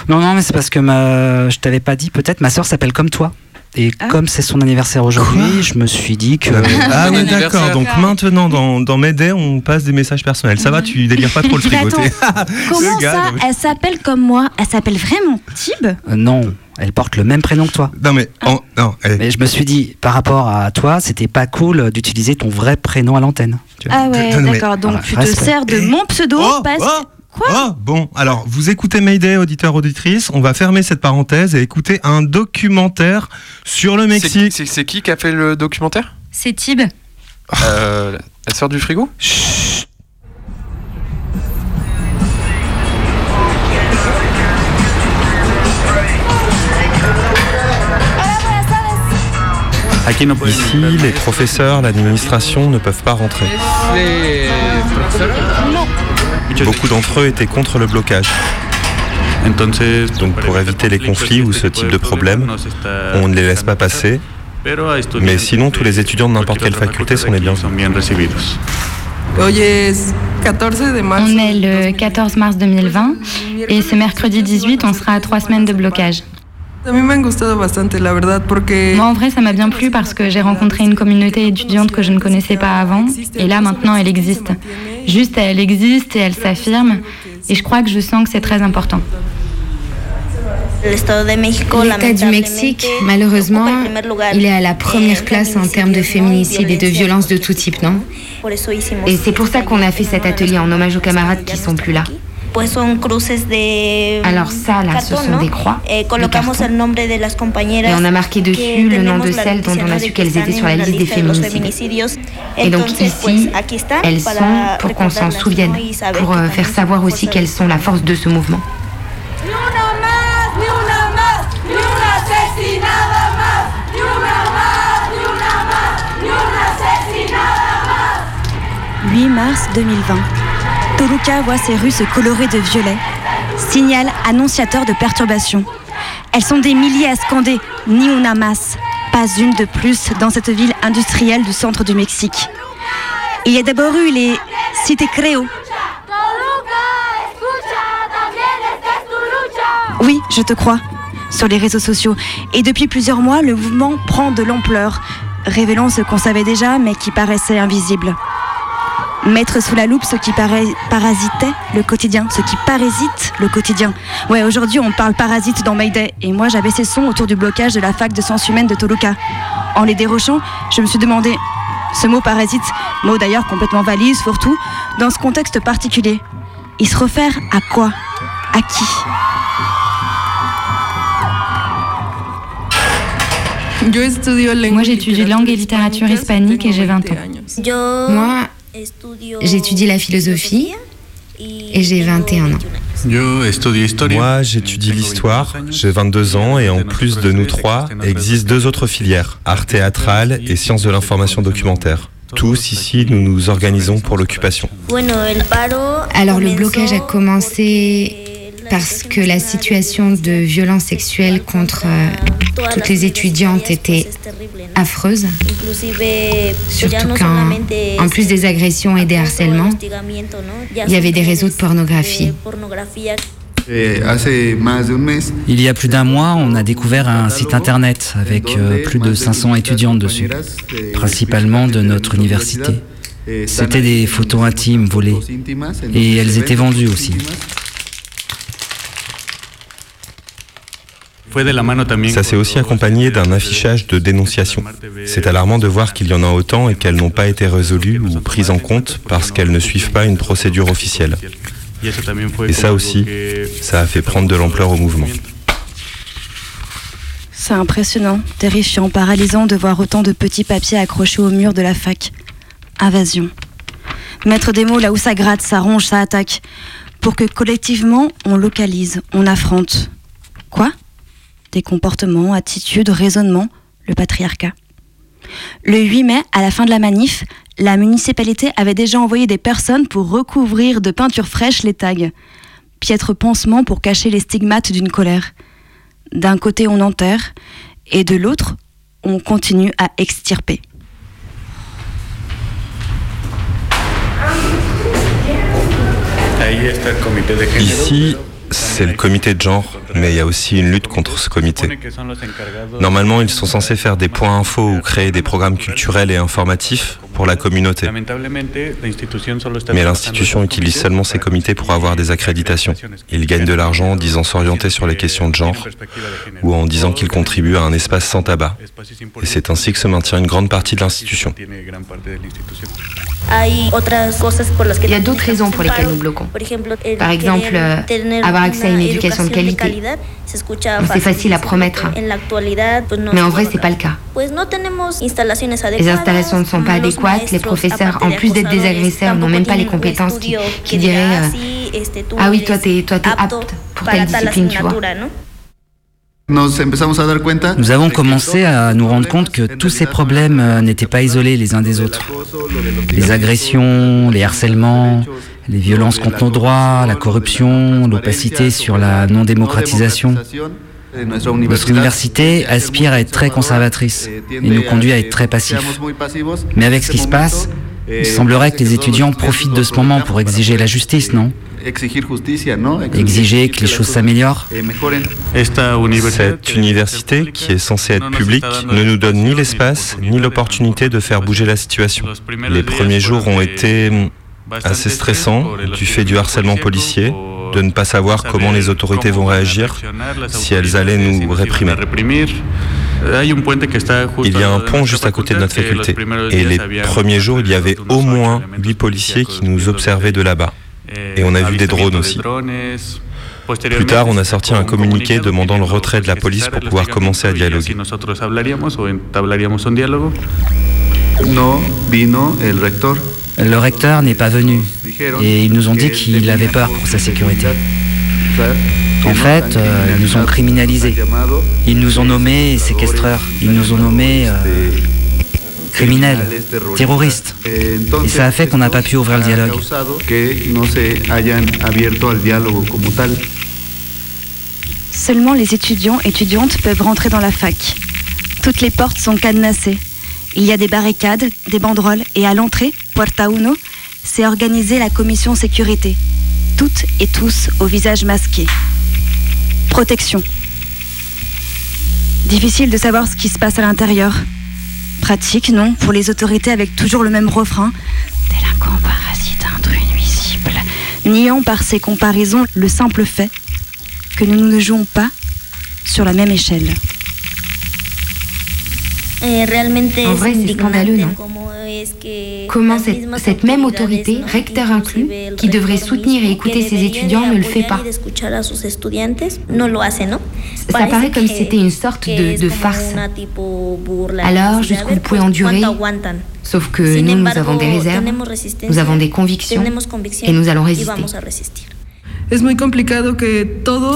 Non, non, mais c'est parce que ma... je t'avais pas dit, peut-être ma soeur s'appelle comme toi. Et Ah. comme c'est son anniversaire aujourd'hui, je me suis dit que. Ah oui, d'accord. Donc maintenant, dans, dans Mayday, on passe des messages personnels. Ça va, tu délires pas trop le frigo. Comment Le gars, ça non, mais- Elle s'appelle comme moi? Elle s'appelle vraiment Tib? Euh, non, elle porte le même prénom que toi. Non, mais. en- non, Mais je me suis dit, par rapport à toi, c'était pas cool d'utiliser ton vrai prénom à l'antenne. Ah ouais, d'accord. Donc Voilà, tu te sers de mon pseudo Oh, parce oh, Quoi oh, Bon, alors, vous écoutez Mayday, auditeurs, auditrices. On va fermer cette parenthèse et écouter un documentaire sur le Mexique. C'est c'est qui qui a fait le documentaire C'est Tib. Euh, La sœur du frigo Ici, les professeurs, l'administration ne peuvent pas rentrer. Beaucoup d'entre eux étaient contre le blocage. Donc pour éviter les conflits ou ce type de problème, on ne les laisse pas passer. Mais sinon, tous les étudiants de n'importe quelle faculté sont les bienvenus. On est le 14 mars 2020 et ce mercredi 18, on sera à trois semaines de blocage. Moi, en vrai, ça m'a bien plu parce que j'ai rencontré une communauté étudiante que je ne connaissais pas avant. Et là, maintenant, elle existe. Juste, elle existe et elle s'affirme. Et je crois que je sens que c'est très important. L'État du Mexique, malheureusement, il est à la première place en termes de féminicide et de violences de tout type, non? Et c'est pour ça qu'on a fait cet atelier en hommage aux camarades qui sont plus là. Alors ça, là, ce sont des croix Eh, de colocamos el nombre de las compañeras Et on a marqué dessus le nom de celles dont on a su que qu'elles étaient sur la liste des féminicides. Et donc ici, elles sont pour qu'on s'en souvienne, pour euh, faire savoir aussi qu'elles sont la force de ce mouvement. Ni una más, ni una asesinada más, ni una más, ni una más, ni una asesinada más. 8 mars 2020. Toluca voit ses rues se colorer de violet. Signal annonciateur de perturbation. Elles sont des milliers à scander Ni una más. Pas une de plus dans cette ville industrielle du centre du Mexique. Il y a d'abord eu les Cité Creo. Oui, je te crois. Sur les réseaux sociaux. Et depuis plusieurs mois, le mouvement prend de l'ampleur, révélant ce qu'on savait déjà mais qui paraissait invisible. Mettre sous la loupe ce qui parasitait le quotidien, ce qui parasite le quotidien. Ouais, aujourd'hui on parle parasite dans Mayday et moi j'avais ces sons autour du blocage de la fac de sciences humaines de Toluca. En les dérochant, je me suis demandé, ce mot parasite, mot d'ailleurs complètement valise, fourre-tout, dans ce contexte particulier, il se réfère à quoi? À qui? Moi, j'étudie langue et littérature hispanique et j'ai 20 ans. Moi, j'étudie la philosophie et j'ai 21 ans. Moi, j'étudie l'histoire, j'ai 22 ans et en plus de nous trois, existent deux autres filières, art théâtral et sciences de l'information documentaire. Tous ici, nous nous organisons pour l'occupation. Alors le blocage a commencé parce que la situation de violence sexuelle contre euh, toutes les étudiantes était affreuse. Surtout quand, en plus des agressions et des harcèlements, il y avait des réseaux de pornographie. Il y a plus d'un mois, on a découvert un site internet avec euh, plus de 500 étudiantes dessus, principalement de notre université. C'était des photos intimes volées et elles étaient vendues aussi. Ça s'est aussi accompagné d'un affichage de dénonciation. C'est alarmant de voir qu'il y en a autant et qu'elles n'ont pas été résolues ou prises en compte parce qu'elles ne suivent pas une procédure officielle. Et ça aussi, ça a fait prendre de l'ampleur au mouvement. C'est impressionnant, terrifiant, paralysant de voir autant de petits papiers accrochés au mur de la fac. Invasion. Mettre des mots là où ça gratte, ça ronge, ça attaque. Pour que collectivement, on localise, on affronte. Quoi? Des comportements, attitudes, raisonnements, le patriarcat. Le 8 mai, à la fin de la manif, la municipalité avait déjà envoyé des personnes pour recouvrir de peinture fraîche les tags. Piètre pansement pour cacher les stigmates d'une colère. D'un côté, on enterre, et de l'autre, on continue à extirper. Ici, c'est le comité de genre, mais il y a aussi une lutte contre ce comité. Normalement, ils sont censés faire des points infos ou créer des programmes culturels et informatifs pour la communauté. Mais l'institution utilise seulement ces comités pour avoir des accréditations. Ils gagnent de l'argent en disant s'orienter sur les questions de genre ou en disant qu'ils contribuent à un espace sans tabac. Et c'est ainsi que se maintient une grande partie de l'institution. Il y a d'autres raisons pour lesquelles nous bloquons. Par exemple, avoir accès à une éducation de qualité. C'est facile à promettre. Mais en vrai, c'est pas le cas. Les installations ne sont pas adéquates. Les professeurs, en plus d'être des agresseurs, n'ont même pas les compétences qui, qui diraient euh, Ah oui, toi, t'es apte pour telle discipline, tu vois. Nous avons commencé à nous rendre compte que tous ces problèmes euh, n'étaient pas isolés les uns des autres. Les agressions, les harcèlements, les violences contre nos droits, la corruption, l'opacité sur la non-démocratisation. Notre université aspire à être très conservatrice et nous conduit à être très passifs. Mais avec ce qui se passe, il semblerait que les étudiants profitent de ce moment pour exiger la justice, non? Exiger que les choses s'améliorent Cette université, qui est censée être publique, ne nous donne ni l'espace ni l'opportunité de faire bouger la situation. Les premiers jours ont été assez stressants du fait du harcèlement policier, de ne pas savoir comment les autorités vont réagir, si elles allaient nous réprimer. Il y a un pont juste à côté de notre faculté. Et les premiers jours, il y avait au moins huit policiers qui nous observaient de là-bas. Et on a vu des drones aussi. Plus tard, on a sorti un communiqué demandant le retrait de la police pour pouvoir commencer à dialoguer. Le recteur n'est pas venu et ils nous ont dit qu'il avait peur pour sa sécurité. En fait, euh, ils nous ont criminalisés. Ils nous ont nommés séquestreurs. Ils nous ont nommés euh, criminels, terroristes. Et ça a fait qu'on n'a pas pu ouvrir le dialogue. Seulement les étudiants et étudiantes peuvent rentrer dans la fac. Toutes les portes sont cadenassées. Il y a des barricades, des banderoles et à l'entrée, Puerta Uno, c'est organisée la commission sécurité. Toutes et tous au visage masqué. Protection. Difficile de savoir ce qui se passe à l'intérieur. Pratique, non, pour les autorités avec toujours le même refrain. Délinquant, parasite, intrus, nuisible. Niant par ces comparaisons le simple fait que nous ne jouons pas sur la même échelle. En vrai, c'est scandaleux, non Comment cette, cette, même autorité, recteur inclus, qui devrait soutenir et écouter ses étudiants, ne le fait pas. Ça paraît comme si c'était une sorte de, de farce. Alors, jusqu'où vous pouvez endurer? Sauf que nous, nous avons des réserves, nous avons des convictions, et nous allons résister.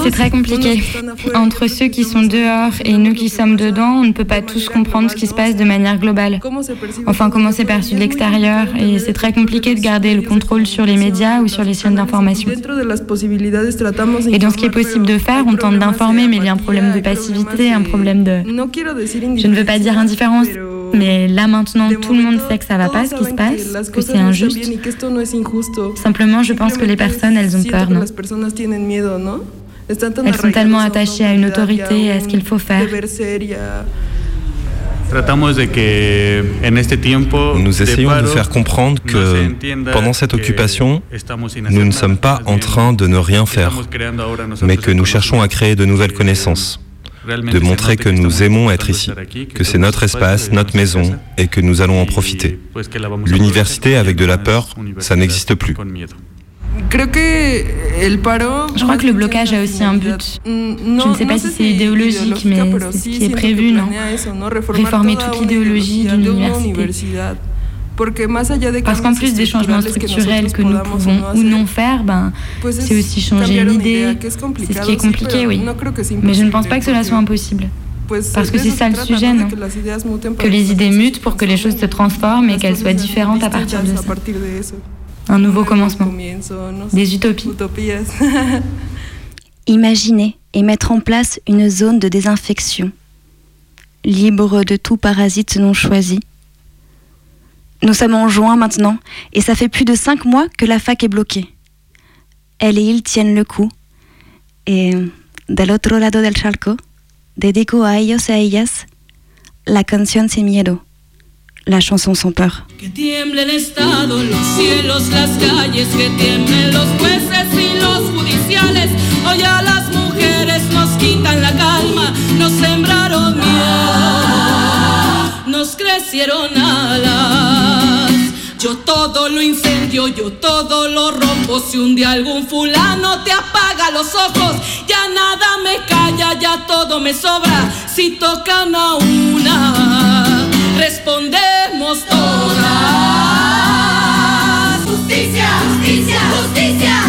C'est très compliqué. Entre ceux qui sont dehors et nous qui sommes dedans, on ne peut pas tous comprendre ce qui se passe de manière globale. Enfin, comment c'est perçu de l'extérieur? Et c'est très compliqué de garder le contrôle sur les médias ou sur les chaînes d'information. Et dans ce qui est possible de faire, on tente d'informer, mais il y a un problème de passivité, un problème de... Je ne veux pas dire indifférence, mais là maintenant, tout le monde sait que ça va pas, ce qui se passe, que c'est injuste. Simplement, je pense que les personnes, elles ont peur, non? Elles sont tellement attachées à une autorité et à ce qu'il faut faire. Nous essayons de faire comprendre que pendant cette occupation, nous ne sommes pas en train de ne rien faire, mais que nous cherchons à créer de nouvelles connaissances. De montrer que nous aimons être ici, que c'est notre espace, notre maison et que nous allons en profiter. L'université avec de la peur, ça n'existe plus. Je crois que le blocage a aussi un but. Je ne sais pas si c'est idéologique, mais c'est ce qui est prévu, non? Réformer toute l'idéologie d'une université. Parce qu'en plus des changements structurels que nous pouvons ou non faire, ben, c'est aussi changer l'idée. C'est ce qui est compliqué, oui. Mais je ne pense pas que cela soit impossible. Parce que c'est ça le sujet, non? Que les idées mutent pour que les choses se transforment et qu'elles soient différentes à partir de ça. Un nouveau commencement. Des utopies. Imaginer et mettre en place une zone de désinfection, libre de tout parasite non choisi. Nous sommes en juin maintenant, et ça fait plus de cinq mois que la fac est bloquée. Elle et il tiennent le coup. Et del otro lado del charco, dedico a ellos y a ellas la canción Sin Miedo, la chanson sans peur. Que tiemble el Estado, los cielos, las calles, que tiemblen los jueces y los judiciales. Hoy a las mujeres nos quitan la calma, nos sembraron miedo, nos crecieron alas. Yo todo lo incendio, yo todo lo rompo. Si un día algún fulano te apaga los ojos, ya nada me calla, ya todo me sobra. Si tocan a una, respondemos todas. Justicia, justicia, justicia.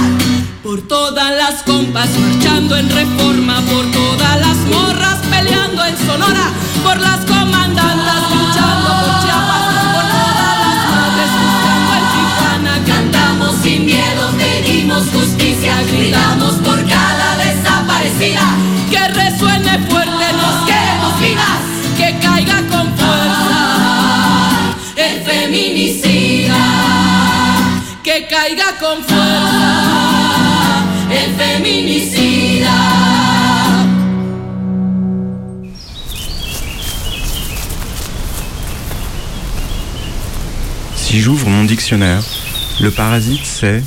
Por todas las compas marchando en reforma, por todas las morras peleando en Sonora, por las justicia, gritamos por cada desaparecida. Que resuene fuerte, nos queremos vivas, que caiga con fuerza el feminicida. Que caiga con fuerza el feminicida. Si j'ouvre mon dictionnaire, le parasite c'est,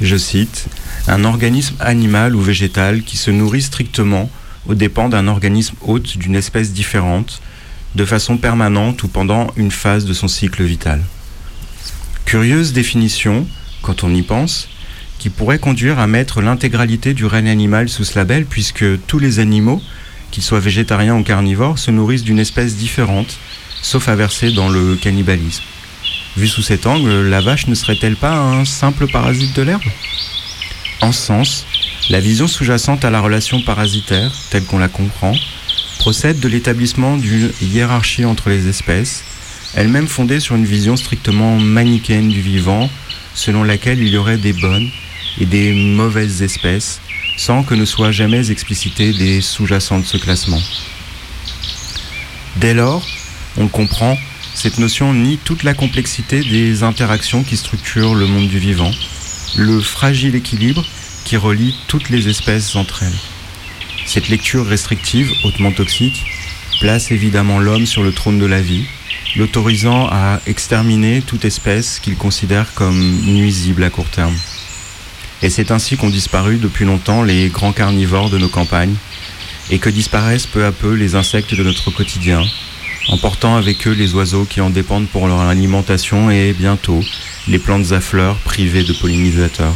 je cite, un organisme animal ou végétal qui se nourrit strictement aux dépens d'un organisme hôte d'une espèce différente, de façon permanente ou pendant une phase de son cycle vital. Curieuse définition, quand on y pense, qui pourrait conduire à mettre l'intégralité du règne animal sous ce label, puisque tous les animaux, qu'ils soient végétariens ou carnivores, se nourrissent d'une espèce différente, sauf à verser dans le cannibalisme. Vu sous cet angle, la vache ne serait-elle pas un simple parasite de l'herbe? En ce sens, la vision sous-jacente à la relation parasitaire, telle qu'on la comprend, procède de l'établissement d'une hiérarchie entre les espèces, elle-même fondée sur une vision strictement manichéenne du vivant, selon laquelle il y aurait des bonnes et des mauvaises espèces, sans que ne soient jamais explicitées des sous-jacents de ce classement. Dès lors, on comprend, cette notion nie toute la complexité des interactions qui structurent le monde du vivant, le fragile équilibre qui relie toutes les espèces entre elles. Cette lecture restrictive, hautement toxique, place évidemment l'homme sur le trône de la vie, l'autorisant à exterminer toute espèce qu'il considère comme nuisible à court terme. Et c'est ainsi qu'ont disparu depuis longtemps les grands carnivores de nos campagnes, et que disparaissent peu à peu les insectes de notre quotidien, emportant avec eux les oiseaux qui en dépendent pour leur alimentation et bientôt les plantes à fleurs privées de pollinisateurs.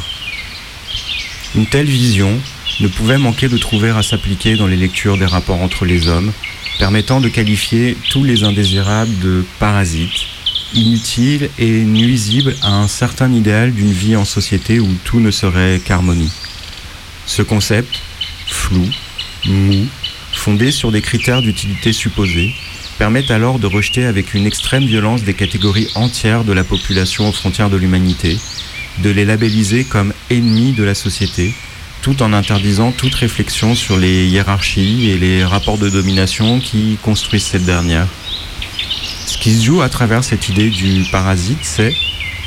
Une telle vision ne pouvait manquer de trouver à s'appliquer dans les lectures des rapports entre les hommes, permettant de qualifier tous les indésirables de parasites, inutiles et nuisibles à un certain idéal d'une vie en société où tout ne serait qu'harmonie. Ce concept, flou, mou, fondé sur des critères d'utilité supposés, permet alors de rejeter avec une extrême violence des catégories entières de la population aux frontières de l'humanité, de les labelliser comme ennemis de la société, tout en interdisant toute réflexion sur les hiérarchies et les rapports de domination qui construisent cette dernière. Ce qui se joue à travers cette idée du parasite, c'est,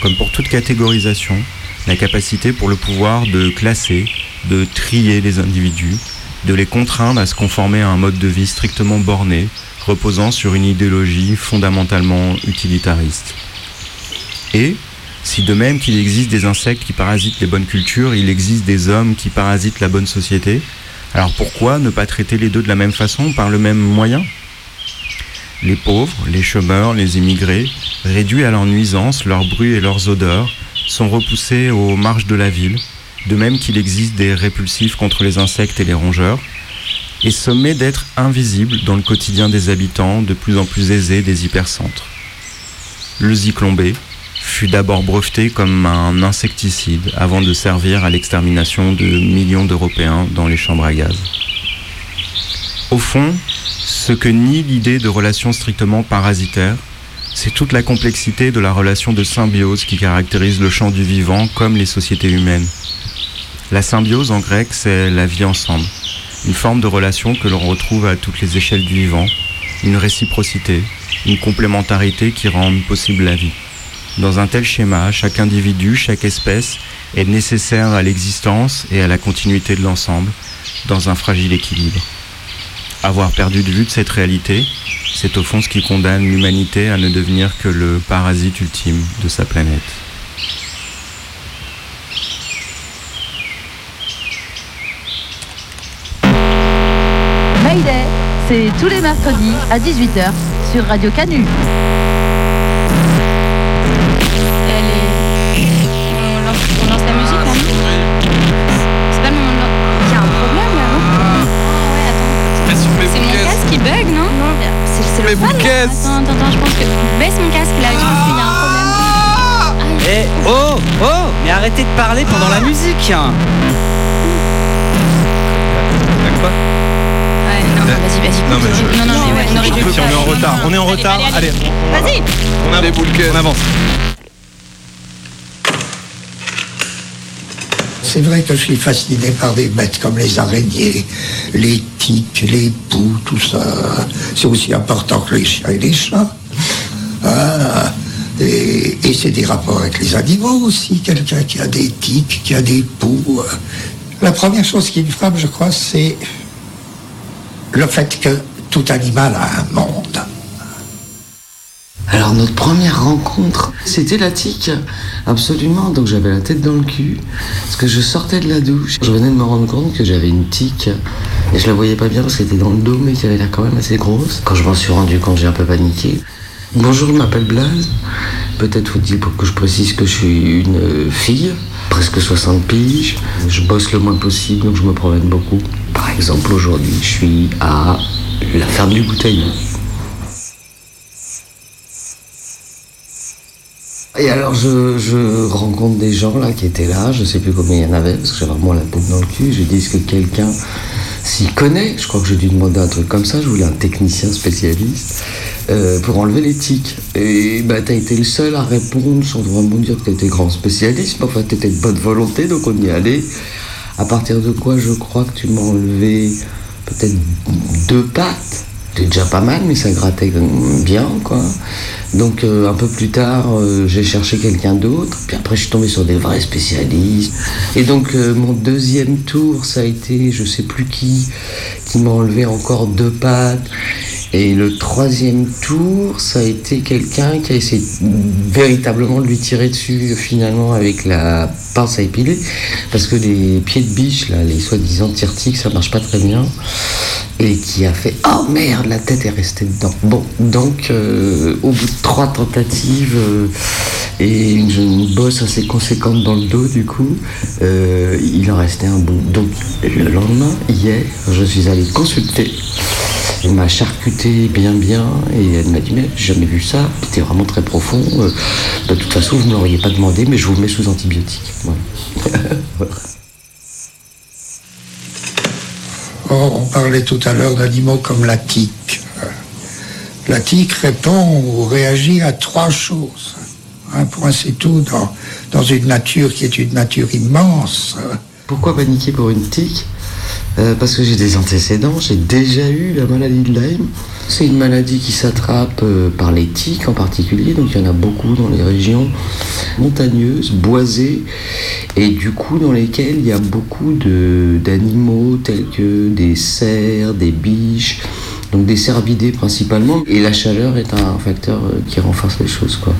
comme pour toute catégorisation, la capacité pour le pouvoir de classer, de trier les individus, de les contraindre à se conformer à un mode de vie strictement borné, reposant sur une idéologie fondamentalement utilitariste. Et, si de même qu'il existe des insectes qui parasitent les bonnes cultures, il existe des hommes qui parasitent la bonne société, Alors pourquoi ne pas traiter les deux de la même façon, par le même moyen? Les pauvres, les chômeurs, les immigrés, réduits à leur nuisance, leur bruit et leurs odeurs, sont repoussés aux marges de la ville, de même qu'il existe des répulsifs contre les insectes et les rongeurs, et sommés d'être invisibles dans le quotidien des habitants de plus en plus aisés des hypercentres. Le zyklon B fut d'abord breveté comme un insecticide avant de servir à l'extermination de millions d'Européens dans les chambres à gaz. Au fond, ce que nie l'idée de relations strictement parasitaires, c'est toute la complexité de la relation de symbiose qui caractérise le champ du vivant comme les sociétés humaines. La symbiose en grec, c'est la vie ensemble, une forme de relation que l'on retrouve à toutes les échelles du vivant, une réciprocité, une complémentarité qui rendent possible la vie. Dans un tel schéma, chaque individu, chaque espèce est nécessaire à l'existence et à la continuité de l'ensemble, dans un fragile équilibre. Avoir perdu de vue de cette réalité, c'est au fond ce qui condamne l'humanité à ne devenir que le parasite ultime de sa planète. C'est tous les mercredis à 18h sur Radio Canu. On lance la musique là C'est pas le moment de lan- Il y a un problème là, non Ouais, attends. C'est mon casque qui bug, non Non, c'est c'est le là. caisse Attends, attends, attends, je pense que. Baisse mon casque là, je pense qu'il y a un problème. Eh, oh, oh, mais arrêtez de parler pendant la musique. Ouais, retard, on est en retard. Allez, Vas-y on avance. On avance. C'est vrai que je suis fasciné par des bêtes comme les araignées, les tiques, les poux, tout ça. C'est aussi important que les chiens et les chats. Ah, et et c'est des rapports avec les animaux aussi. Quelqu'un qui a des tiques, qui a des poux. La première chose qui me frappe, je crois, c'est le fait que tout animal a un monde. Alors notre première rencontre, c'était la tique, absolument. Donc j'avais la tête dans le cul, parce que je sortais de la douche. Je venais de me rendre compte que j'avais une tique, et je la voyais pas bien parce qu'elle était dans le dos, mais qu'elle avait l'air quand même assez grosse. Quand je m'en suis rendu compte, j'ai un peu paniqué. Bonjour, je m'appelle Blaise. Peut-être faut-il pour que je précise que je suis une fille, presque 60 piges. Je bosse le moins possible, donc je me promène beaucoup. Par exemple, aujourd'hui, je suis à la ferme du Bouteillon. Et alors je, je rencontre des gens là qui étaient là, je sais plus combien il y en avait, parce que j'ai vraiment la tête dans le cul, je dis que quelqu'un s'y connaît? Je crois que j'ai dû demander un truc comme ça, je voulais un technicien spécialiste euh, pour enlever les tiques. Et bah t'as été le seul à répondre sans vraiment dire que t'étais grand spécialiste, mais enfin t'étais de bonne volonté, donc on y allait. À partir de quoi je crois que tu m'as enlevé peut-être deux pattes. C'était déjà pas mal, mais ça grattait bien, quoi. Donc euh, un peu plus tard, euh, j'ai cherché quelqu'un d'autre. Puis après, je suis tombé sur des vrais spécialistes. Et donc euh, mon deuxième tour, ça a été, je sais plus qui, qui m'a enlevé encore deux pattes. Et le troisième tour, ça a été quelqu'un qui a essayé véritablement de lui tirer dessus finalement avec la pince à épiler. Parce que les pieds de biche, là, les soi-disant tire-tiques, ça marche pas très bien. Et qui a fait Oh merde, la tête est restée dedans. Bon, donc euh, au bout de trois tentatives euh, et une, une bosse assez conséquente dans le dos, du coup, euh, il en restait un bout. Donc le lendemain, hier, je suis allé consulter. Elle m'a charcuté bien bien et elle m'a dit mais j'ai jamais vu ça, c'était vraiment très profond. Euh, de toute façon vous ne l'auriez pas demandé mais je vous mets sous antibiotiques. Voilà. On parlait tout à l'heure d'animaux comme la tique. La tique répond ou réagit à trois choses. Un point c'est tout dans, dans une nature qui est une nature immense. Pourquoi paniquer pour une tique? Euh, Parce que j'ai des antécédents, j'ai déjà eu la maladie de Lyme. C'est une maladie qui s'attrape euh, par les tiques en particulier, donc il y en a beaucoup dans les régions montagneuses, boisées, et du coup dans lesquelles il y a beaucoup d'animaux tels que des cerfs, des biches, donc des cervidés principalement. Et la chaleur est un facteur euh, qui renforce les choses. Quoi.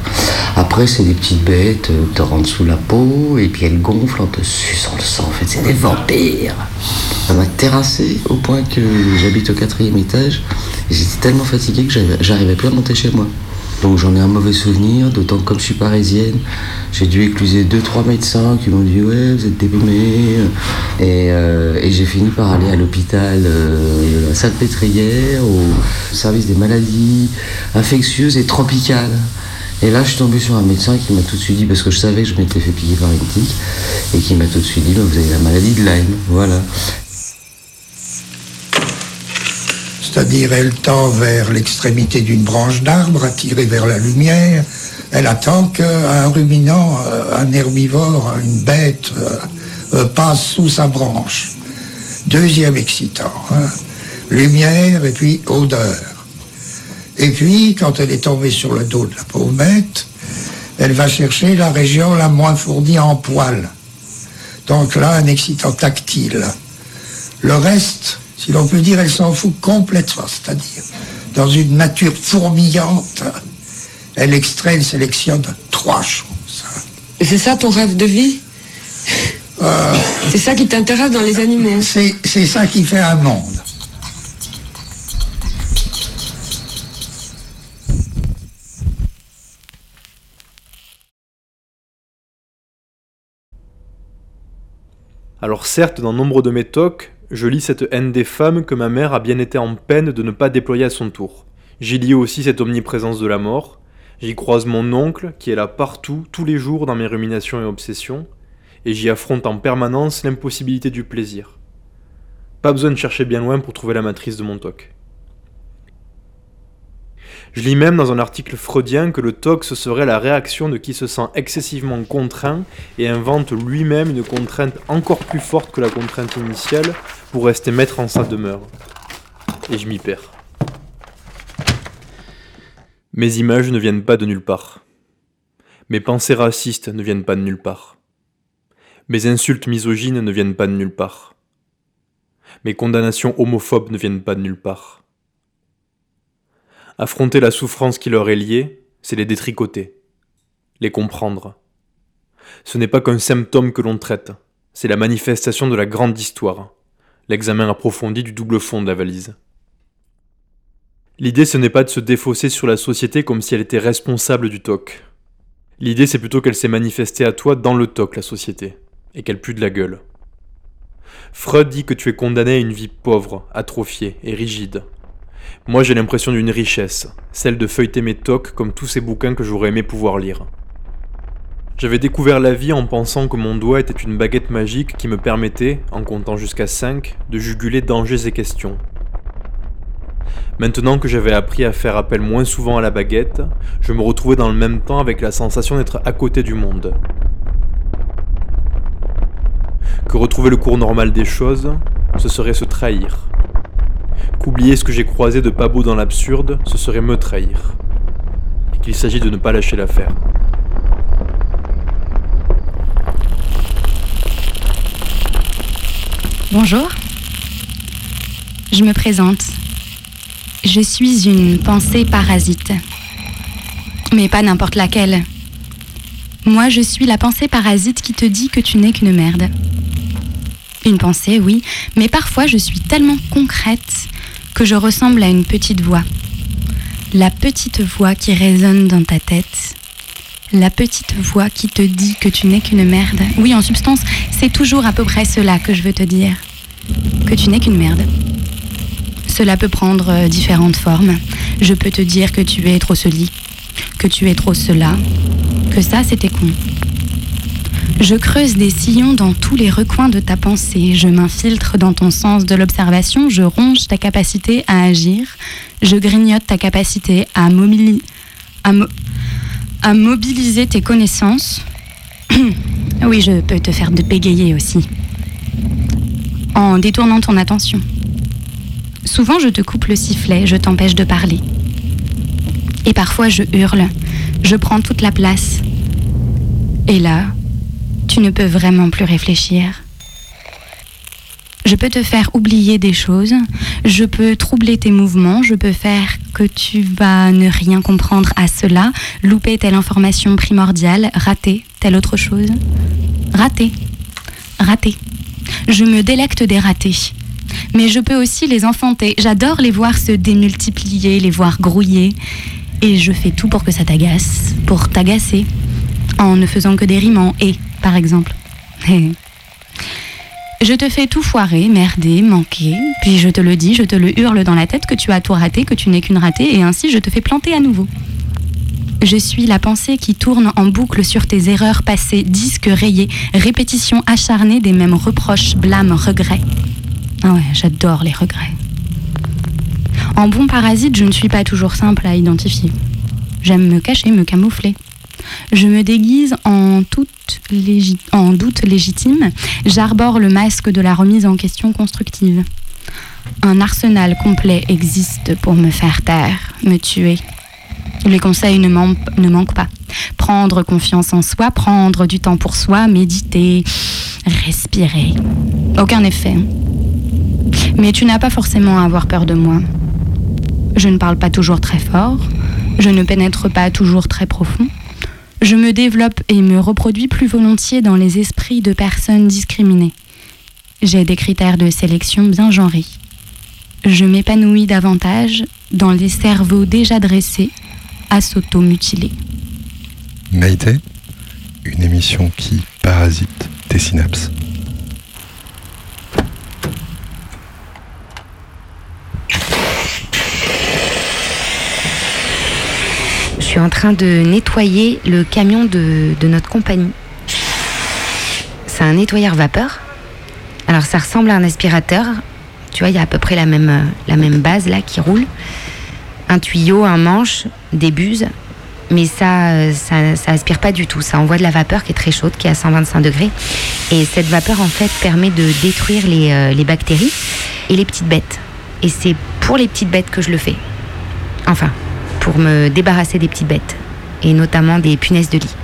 Après, c'est des petites bêtes, euh, te rentrent sous la peau, et puis elles gonflent en te suçant le sang. En fait, c'est des vampires. Ça m'a terrassé au point que j'habite au quatrième étage. J'étais tellement fatigué que j'arrivais plus à monter chez moi. Donc j'en ai un mauvais souvenir, d'autant que comme je suis parisienne, j'ai dû écluser deux trois médecins qui m'ont dit ouais vous êtes et, euh, et j'ai fini par aller à l'hôpital euh, à Salpêtrière au service des maladies infectieuses et tropicales. Et là, je suis tombé sur un médecin qui m'a tout de suite dit, parce que je savais que je m'étais fait piquer par une tique, et qui m'a tout de suite dit, bah, vous avez la maladie de Lyme. Voilà. C'est-à-dire elle tend vers l'extrémité d'une branche d'arbre, attirée vers la lumière. Elle attend qu'un ruminant, euh, un herbivore, une bête euh, euh, passe sous sa branche. Deuxième excitant. Hein. Lumière et puis odeur. Et puis, quand elle est tombée sur le dos de la pauvre elle va chercher la région la moins fournie en poils. Donc là, un excitant tactile. Le reste, si l'on peut dire, elle s'en fout complètement, c'est-à-dire dans une nature fourmillante, elle extrait une sélection de trois choses. Et c'est ça ton rêve de vie? Euh, C'est ça qui t'intéresse dans les animaux? C'est ça qui fait un monde. Alors certes, dans nombre de mes talks, je lis cette haine des femmes que ma mère a bien été en peine de ne pas déployer à son tour. J'y lis aussi cette omniprésence de la mort. J'y croise mon oncle, qui est là partout, tous les jours dans mes ruminations et obsessions, et j'y affronte en permanence l'impossibilité du plaisir. Pas besoin de chercher bien loin pour trouver la matrice de mon toc. Je lis même dans un article freudien que le TOC ce serait la réaction de qui se sent excessivement contraint et invente lui-même une contrainte encore plus forte que la contrainte initiale pour rester maître en sa demeure. Et je m'y perds. Mes images ne viennent pas de nulle part. Mes pensées racistes ne viennent pas de nulle part. Mes insultes misogynes ne viennent pas de nulle part. Mes condamnations homophobes ne viennent pas de nulle part. Affronter la souffrance qui leur est liée, c'est les détricoter, les comprendre. Ce n'est pas qu'un symptôme que l'on traite, c'est la manifestation de la grande histoire, l'examen approfondi du double fond de la valise. L'idée ce n'est pas de se défausser sur la société comme si elle était responsable du TOC. L'idée c'est plutôt qu'elle s'est manifestée à toi dans le TOC, la société, et qu'elle pue de la gueule. Freud dit que tu es condamné à une vie pauvre, atrophiée et rigide, moi j'ai l'impression d'une richesse, celle de feuilleter mes tocs comme tous ces bouquins que j'aurais aimé pouvoir lire. J'avais découvert la vie en pensant que mon doigt était une baguette magique qui me permettait, en comptant jusqu'à 5, de juguler dangers et questions. Maintenant que j'avais appris à faire appel moins souvent à la baguette, je me retrouvais dans le même temps avec la sensation d'être à côté du monde. Que retrouver le cours normal des choses, ce serait se trahir. Qu'oublier ce que j'ai croisé de pas beau dans l'absurde, ce serait me trahir. Et qu'il s'agit de ne pas lâcher l'affaire. Bonjour. Je me présente. Je suis une pensée parasite. Mais pas n'importe laquelle. Moi, je suis la pensée parasite qui te dit que tu n'es qu'une merde. Une pensée, oui, mais parfois je suis tellement concrète que je ressemble à une petite voix. La petite voix qui résonne dans ta tête. La petite voix qui te dit que tu n'es qu'une merde. Oui, en substance, c'est toujours à peu près cela que je veux te dire. Que tu n'es qu'une merde. Cela peut prendre euh, différentes formes. Je peux te dire que tu es trop celi, que tu es trop cela, que ça c'était con, je creuse des sillons dans tous les recoins de ta pensée, je m'infiltre dans ton sens de l'observation, je ronge ta capacité à agir, je grignote ta capacité à, à mobiliser tes connaissances. oui, je peux te faire de bégayer aussi, en détournant ton attention. Souvent, je te coupe le sifflet, je t'empêche de parler. Et parfois, je hurle, je prends toute la place. Et là, tu ne peux vraiment plus réfléchir. Je peux te faire oublier des choses, je peux troubler tes mouvements, je peux faire que tu vas ne rien comprendre à cela, louper telle information primordiale, rater telle autre chose. Rater, rater. Je me délecte des ratés. Mais je peux aussi les enfanter. J'adore les voir se démultiplier, les voir grouiller. Et je fais tout pour que ça t'agace, pour t'agacer, en ne faisant que des rimes en et, par exemple. Je te fais tout foirer, merder, manquer, puis je te le dis, je te le hurle dans la tête que tu as tout raté, que tu n'es qu'une ratée, et ainsi je te fais planter à nouveau. Je suis la pensée qui tourne en boucle sur tes erreurs passées, disques rayés, répétition acharnée des mêmes reproches, blâmes, regrets. Ah ouais, j'adore les regrets. En bon parasite, je ne suis pas toujours simple à identifier. J'aime me cacher, me camoufler. Je me déguise en, toute en doute légitime. J'arbore le masque de la remise en question constructive. Un arsenal complet existe pour me faire taire, me tuer. Les conseils ne, ne manquent pas. Prendre confiance en soi, prendre du temps pour soi, méditer, respirer. Aucun effet. Mais tu n'as pas forcément à avoir peur de moi. Je ne parle pas toujours très fort. Je ne pénètre pas toujours très profond. Je me développe et me reproduis plus volontiers dans les esprits de personnes discriminées. J'ai des critères de sélection bien genrés. Je m'épanouis davantage dans les cerveaux déjà dressés à s'auto-mutiler. Maïté, une émission qui parasite tes synapses. Suis en train de nettoyer le camion de, notre compagnie. C'est un nettoyeur vapeur. Alors ça ressemble à un aspirateur. Tu vois, il y a à peu près la même, la même base là qui roule. Un tuyau, un manche, des buses. Mais ça, ça, ça aspire pas du tout. Ça envoie de la vapeur qui est très chaude, qui est à 125 degrés. Et cette vapeur, en fait, permet de détruire les, euh, les bactéries et les petites bêtes. Et c'est pour les petites bêtes que je le fais. Enfin, pour me débarrasser des petites bêtes, et notamment des punaises de lit.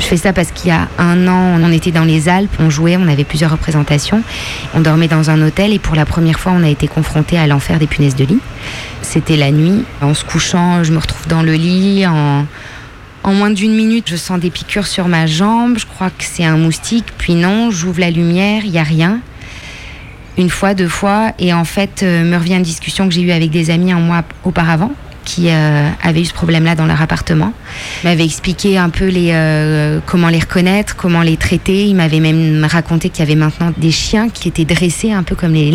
Je fais ça parce qu'il y a un an, on était dans les Alpes, on jouait, on avait plusieurs représentations. On dormait dans un hôtel et pour la première fois, on a été confronté à l'enfer des punaises de lit. C'était la nuit. En se couchant, je me retrouve dans le lit, en, en moins d'une minute, je sens des piqûres sur ma jambe. Je crois que c'est un moustique. Puis non, j'ouvre la lumière, il n'y a rien. Une fois, deux fois. Et en fait, euh, me revient une discussion que j'ai eue avec des amis un mois auparavant qui euh, avaient eu ce problème-là dans leur appartement. Ils m'avaient expliqué un peu les, euh, comment les reconnaître, comment les traiter. Ils m'avaient même raconté qu'il y avait maintenant des chiens qui étaient dressés un peu comme les,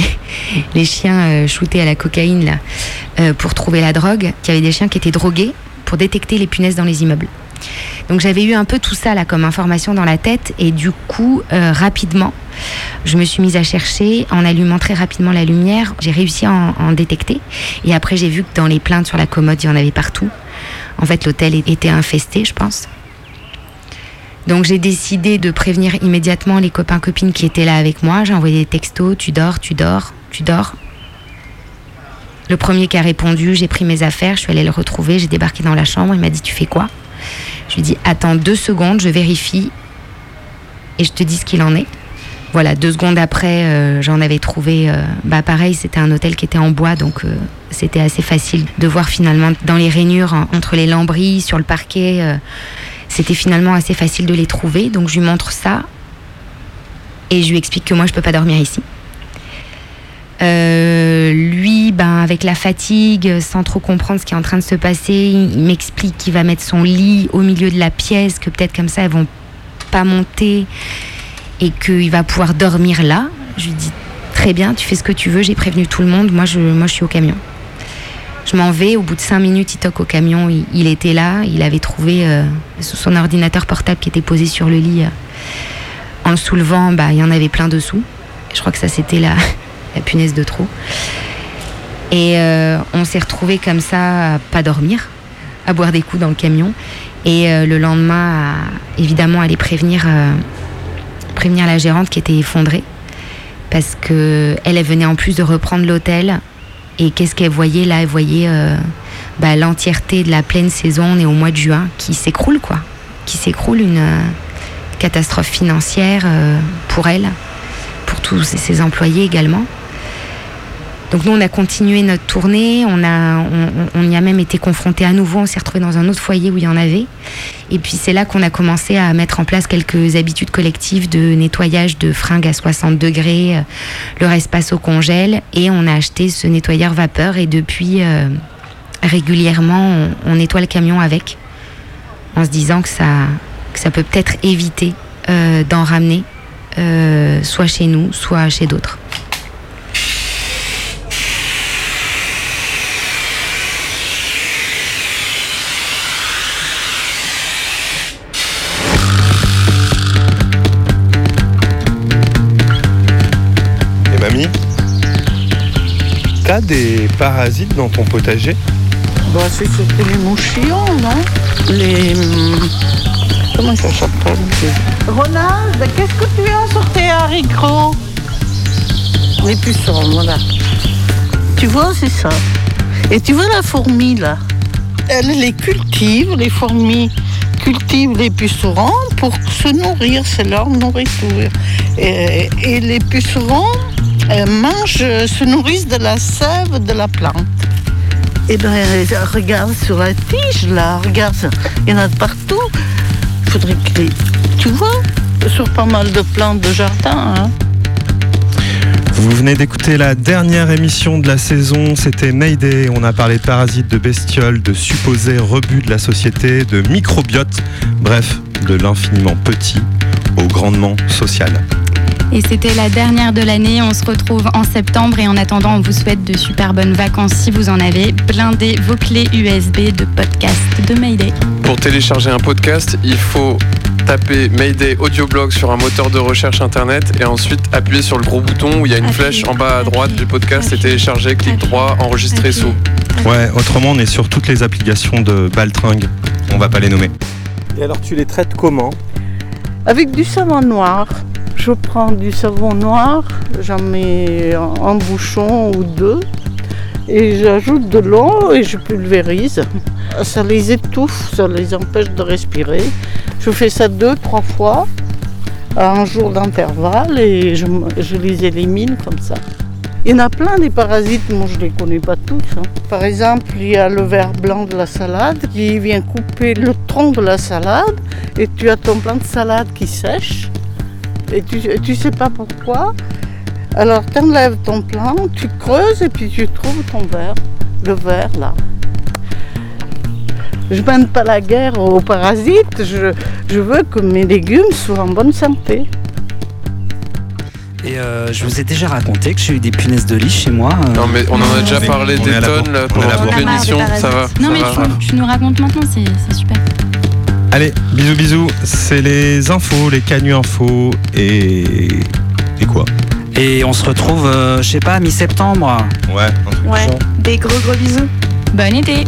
les chiens shootés à la cocaïne là, pour trouver la drogue. Qu'il y avait des chiens qui étaient drogués pour détecter les punaises dans les immeubles. Donc j'avais eu un peu tout ça là comme information dans la tête et du coup euh, rapidement je me suis mise à chercher en allumant très rapidement la lumière. J'ai réussi à en, détecter et après j'ai vu que dans les plaintes sur la commode il y en avait partout. En fait l'hôtel était infesté je pense. Donc j'ai décidé de prévenir immédiatement les copains copines qui étaient là avec moi. J'ai envoyé des textos, tu dors, tu dors, tu dors. Le premier qui a répondu, j'ai pris mes affaires, je suis allée le retrouver, j'ai débarqué dans la chambre, il m'a dit tu fais quoi? Je lui ai dit attends deux secondes, je vérifie et je te dis ce qu'il en est. Voilà, deux secondes après, euh, j'en avais trouvé, euh, bah pareil, c'était un hôtel qui était en bois, donc euh, c'était assez facile de voir finalement dans les rainures, entre les lambris, sur le parquet, c'était finalement assez facile de les trouver. Donc je lui montre ça et je lui explique que moi je peux pas dormir ici. Euh, lui, ben, avec la fatigue, sans trop comprendre ce qui est en train de se passer, il m'explique qu'il va mettre son lit au milieu de la pièce, que peut-être comme ça elles vont pas monter et qu'il va pouvoir dormir là. Je lui dis très bien, tu fais ce que tu veux, j'ai prévenu tout le monde, moi je, moi je suis au camion. Je m'en vais, au bout de cinq minutes, il toque au camion, il, était là, il avait trouvé euh, son ordinateur portable qui était posé sur le lit. Euh, en le soulevant, bah, il y en avait plein dessous. Je crois que ça c'était là la punaise de trop. Et euh, on s'est retrouvés comme ça à pas dormir, à boire des coups dans le camion. Et euh, le lendemain, évidemment, aller prévenir, euh, prévenir la gérante qui était effondrée. Parce que elle, venait en plus de reprendre l'hôtel. Et qu'est-ce qu'elle voyait là? Elle voyait bah, l'entièreté de la pleine saison, on est au mois de juin, qui s'écroule, quoi. Qui s'écroule, une catastrophe financière pour elle, pour tous ses employés également. Donc nous, on a continué notre tournée, on, a, on, y a même été confronté à nouveau, on s'est retrouvé dans un autre foyer où il y en avait. Et puis c'est là qu'on a commencé à mettre en place quelques habitudes collectives de nettoyage de fringues à 60 degrés, euh, le reste passe au congèle, et on a acheté ce nettoyeur vapeur, et depuis, euh, régulièrement, on, nettoie le camion avec, en se disant que ça, ça peut peut-être éviter euh, d'en ramener, soit chez nous, soit chez d'autres. Des parasites dans ton potager bah, C'est surtout les mouchillons, non Les. Hmm, comment ça s'appelle Ronald, qu'est-ce que tu as sur tes haricots Les pucerons, voilà. Tu vois, c'est ça. Et tu vois la fourmi, là Elle les cultive, les fourmis cultivent les pucerons pour se nourrir, c'est leur nourriture. Et les pucerons mangent, se nourrissent de la sève de la plante. Eh bien, regarde sur la tige, là, regarde, il y en a de partout. Il faudrait que Tu vois, sur pas mal de plantes de jardin. Hein. Vous venez d'écouter la dernière émission de la saison, c'était Mayday. On a parlé de parasites, de bestioles, de supposés rebuts de la société, de microbiote, bref, de l'infiniment petit au grandement social. Et c'était la dernière de l'année. On se retrouve en septembre et en attendant, on vous souhaite de super bonnes vacances si vous en avez. Blindez vos clés USB de podcast de Mayday. Pour télécharger un podcast, il faut taper Mayday Audioblog sur un moteur de recherche internet et ensuite appuyer sur le gros bouton où il y a une flèche en bas à droite du podcast et télécharger, clic droit, enregistrer sous. Ouais, autrement on est sur toutes les applications de Baltringue. On va pas les nommer. Et alors tu les traites comment? Avec du savon noir je prends du savon noir, j'en mets un bouchon ou deux et j'ajoute de l'eau et je pulvérise. Ça les étouffe, ça les empêche de respirer. Je fais ça deux, trois fois à un jour d'intervalle et je, les élimine comme ça. Il y en a plein des parasites, moi je ne les connais pas tous. Hein. Par exemple, il y a le ver blanc de la salade qui vient couper le tronc de la salade et tu as ton plant de salade qui sèche et tu, tu sais pas pourquoi. Alors tu enlèves ton plant, tu creuses et puis tu trouves ton verre, le verre là. Je mène pas la guerre aux parasites, je, veux que mes légumes soient en bonne santé. Et euh, je vous ai déjà raconté que j'ai eu des punaises de lit chez moi. Euh. Non mais on en a déjà parlé des tonnes là, pour l'émission, ça va. Non mais tu, nous racontes maintenant, c'est super. Allez, bisous bisous, c'est les infos, les canuts infos et... Et quoi Et on se retrouve, euh, je sais pas, mi-septembre. Ouais. Ouais. Des gros gros bisous. Bonne idée.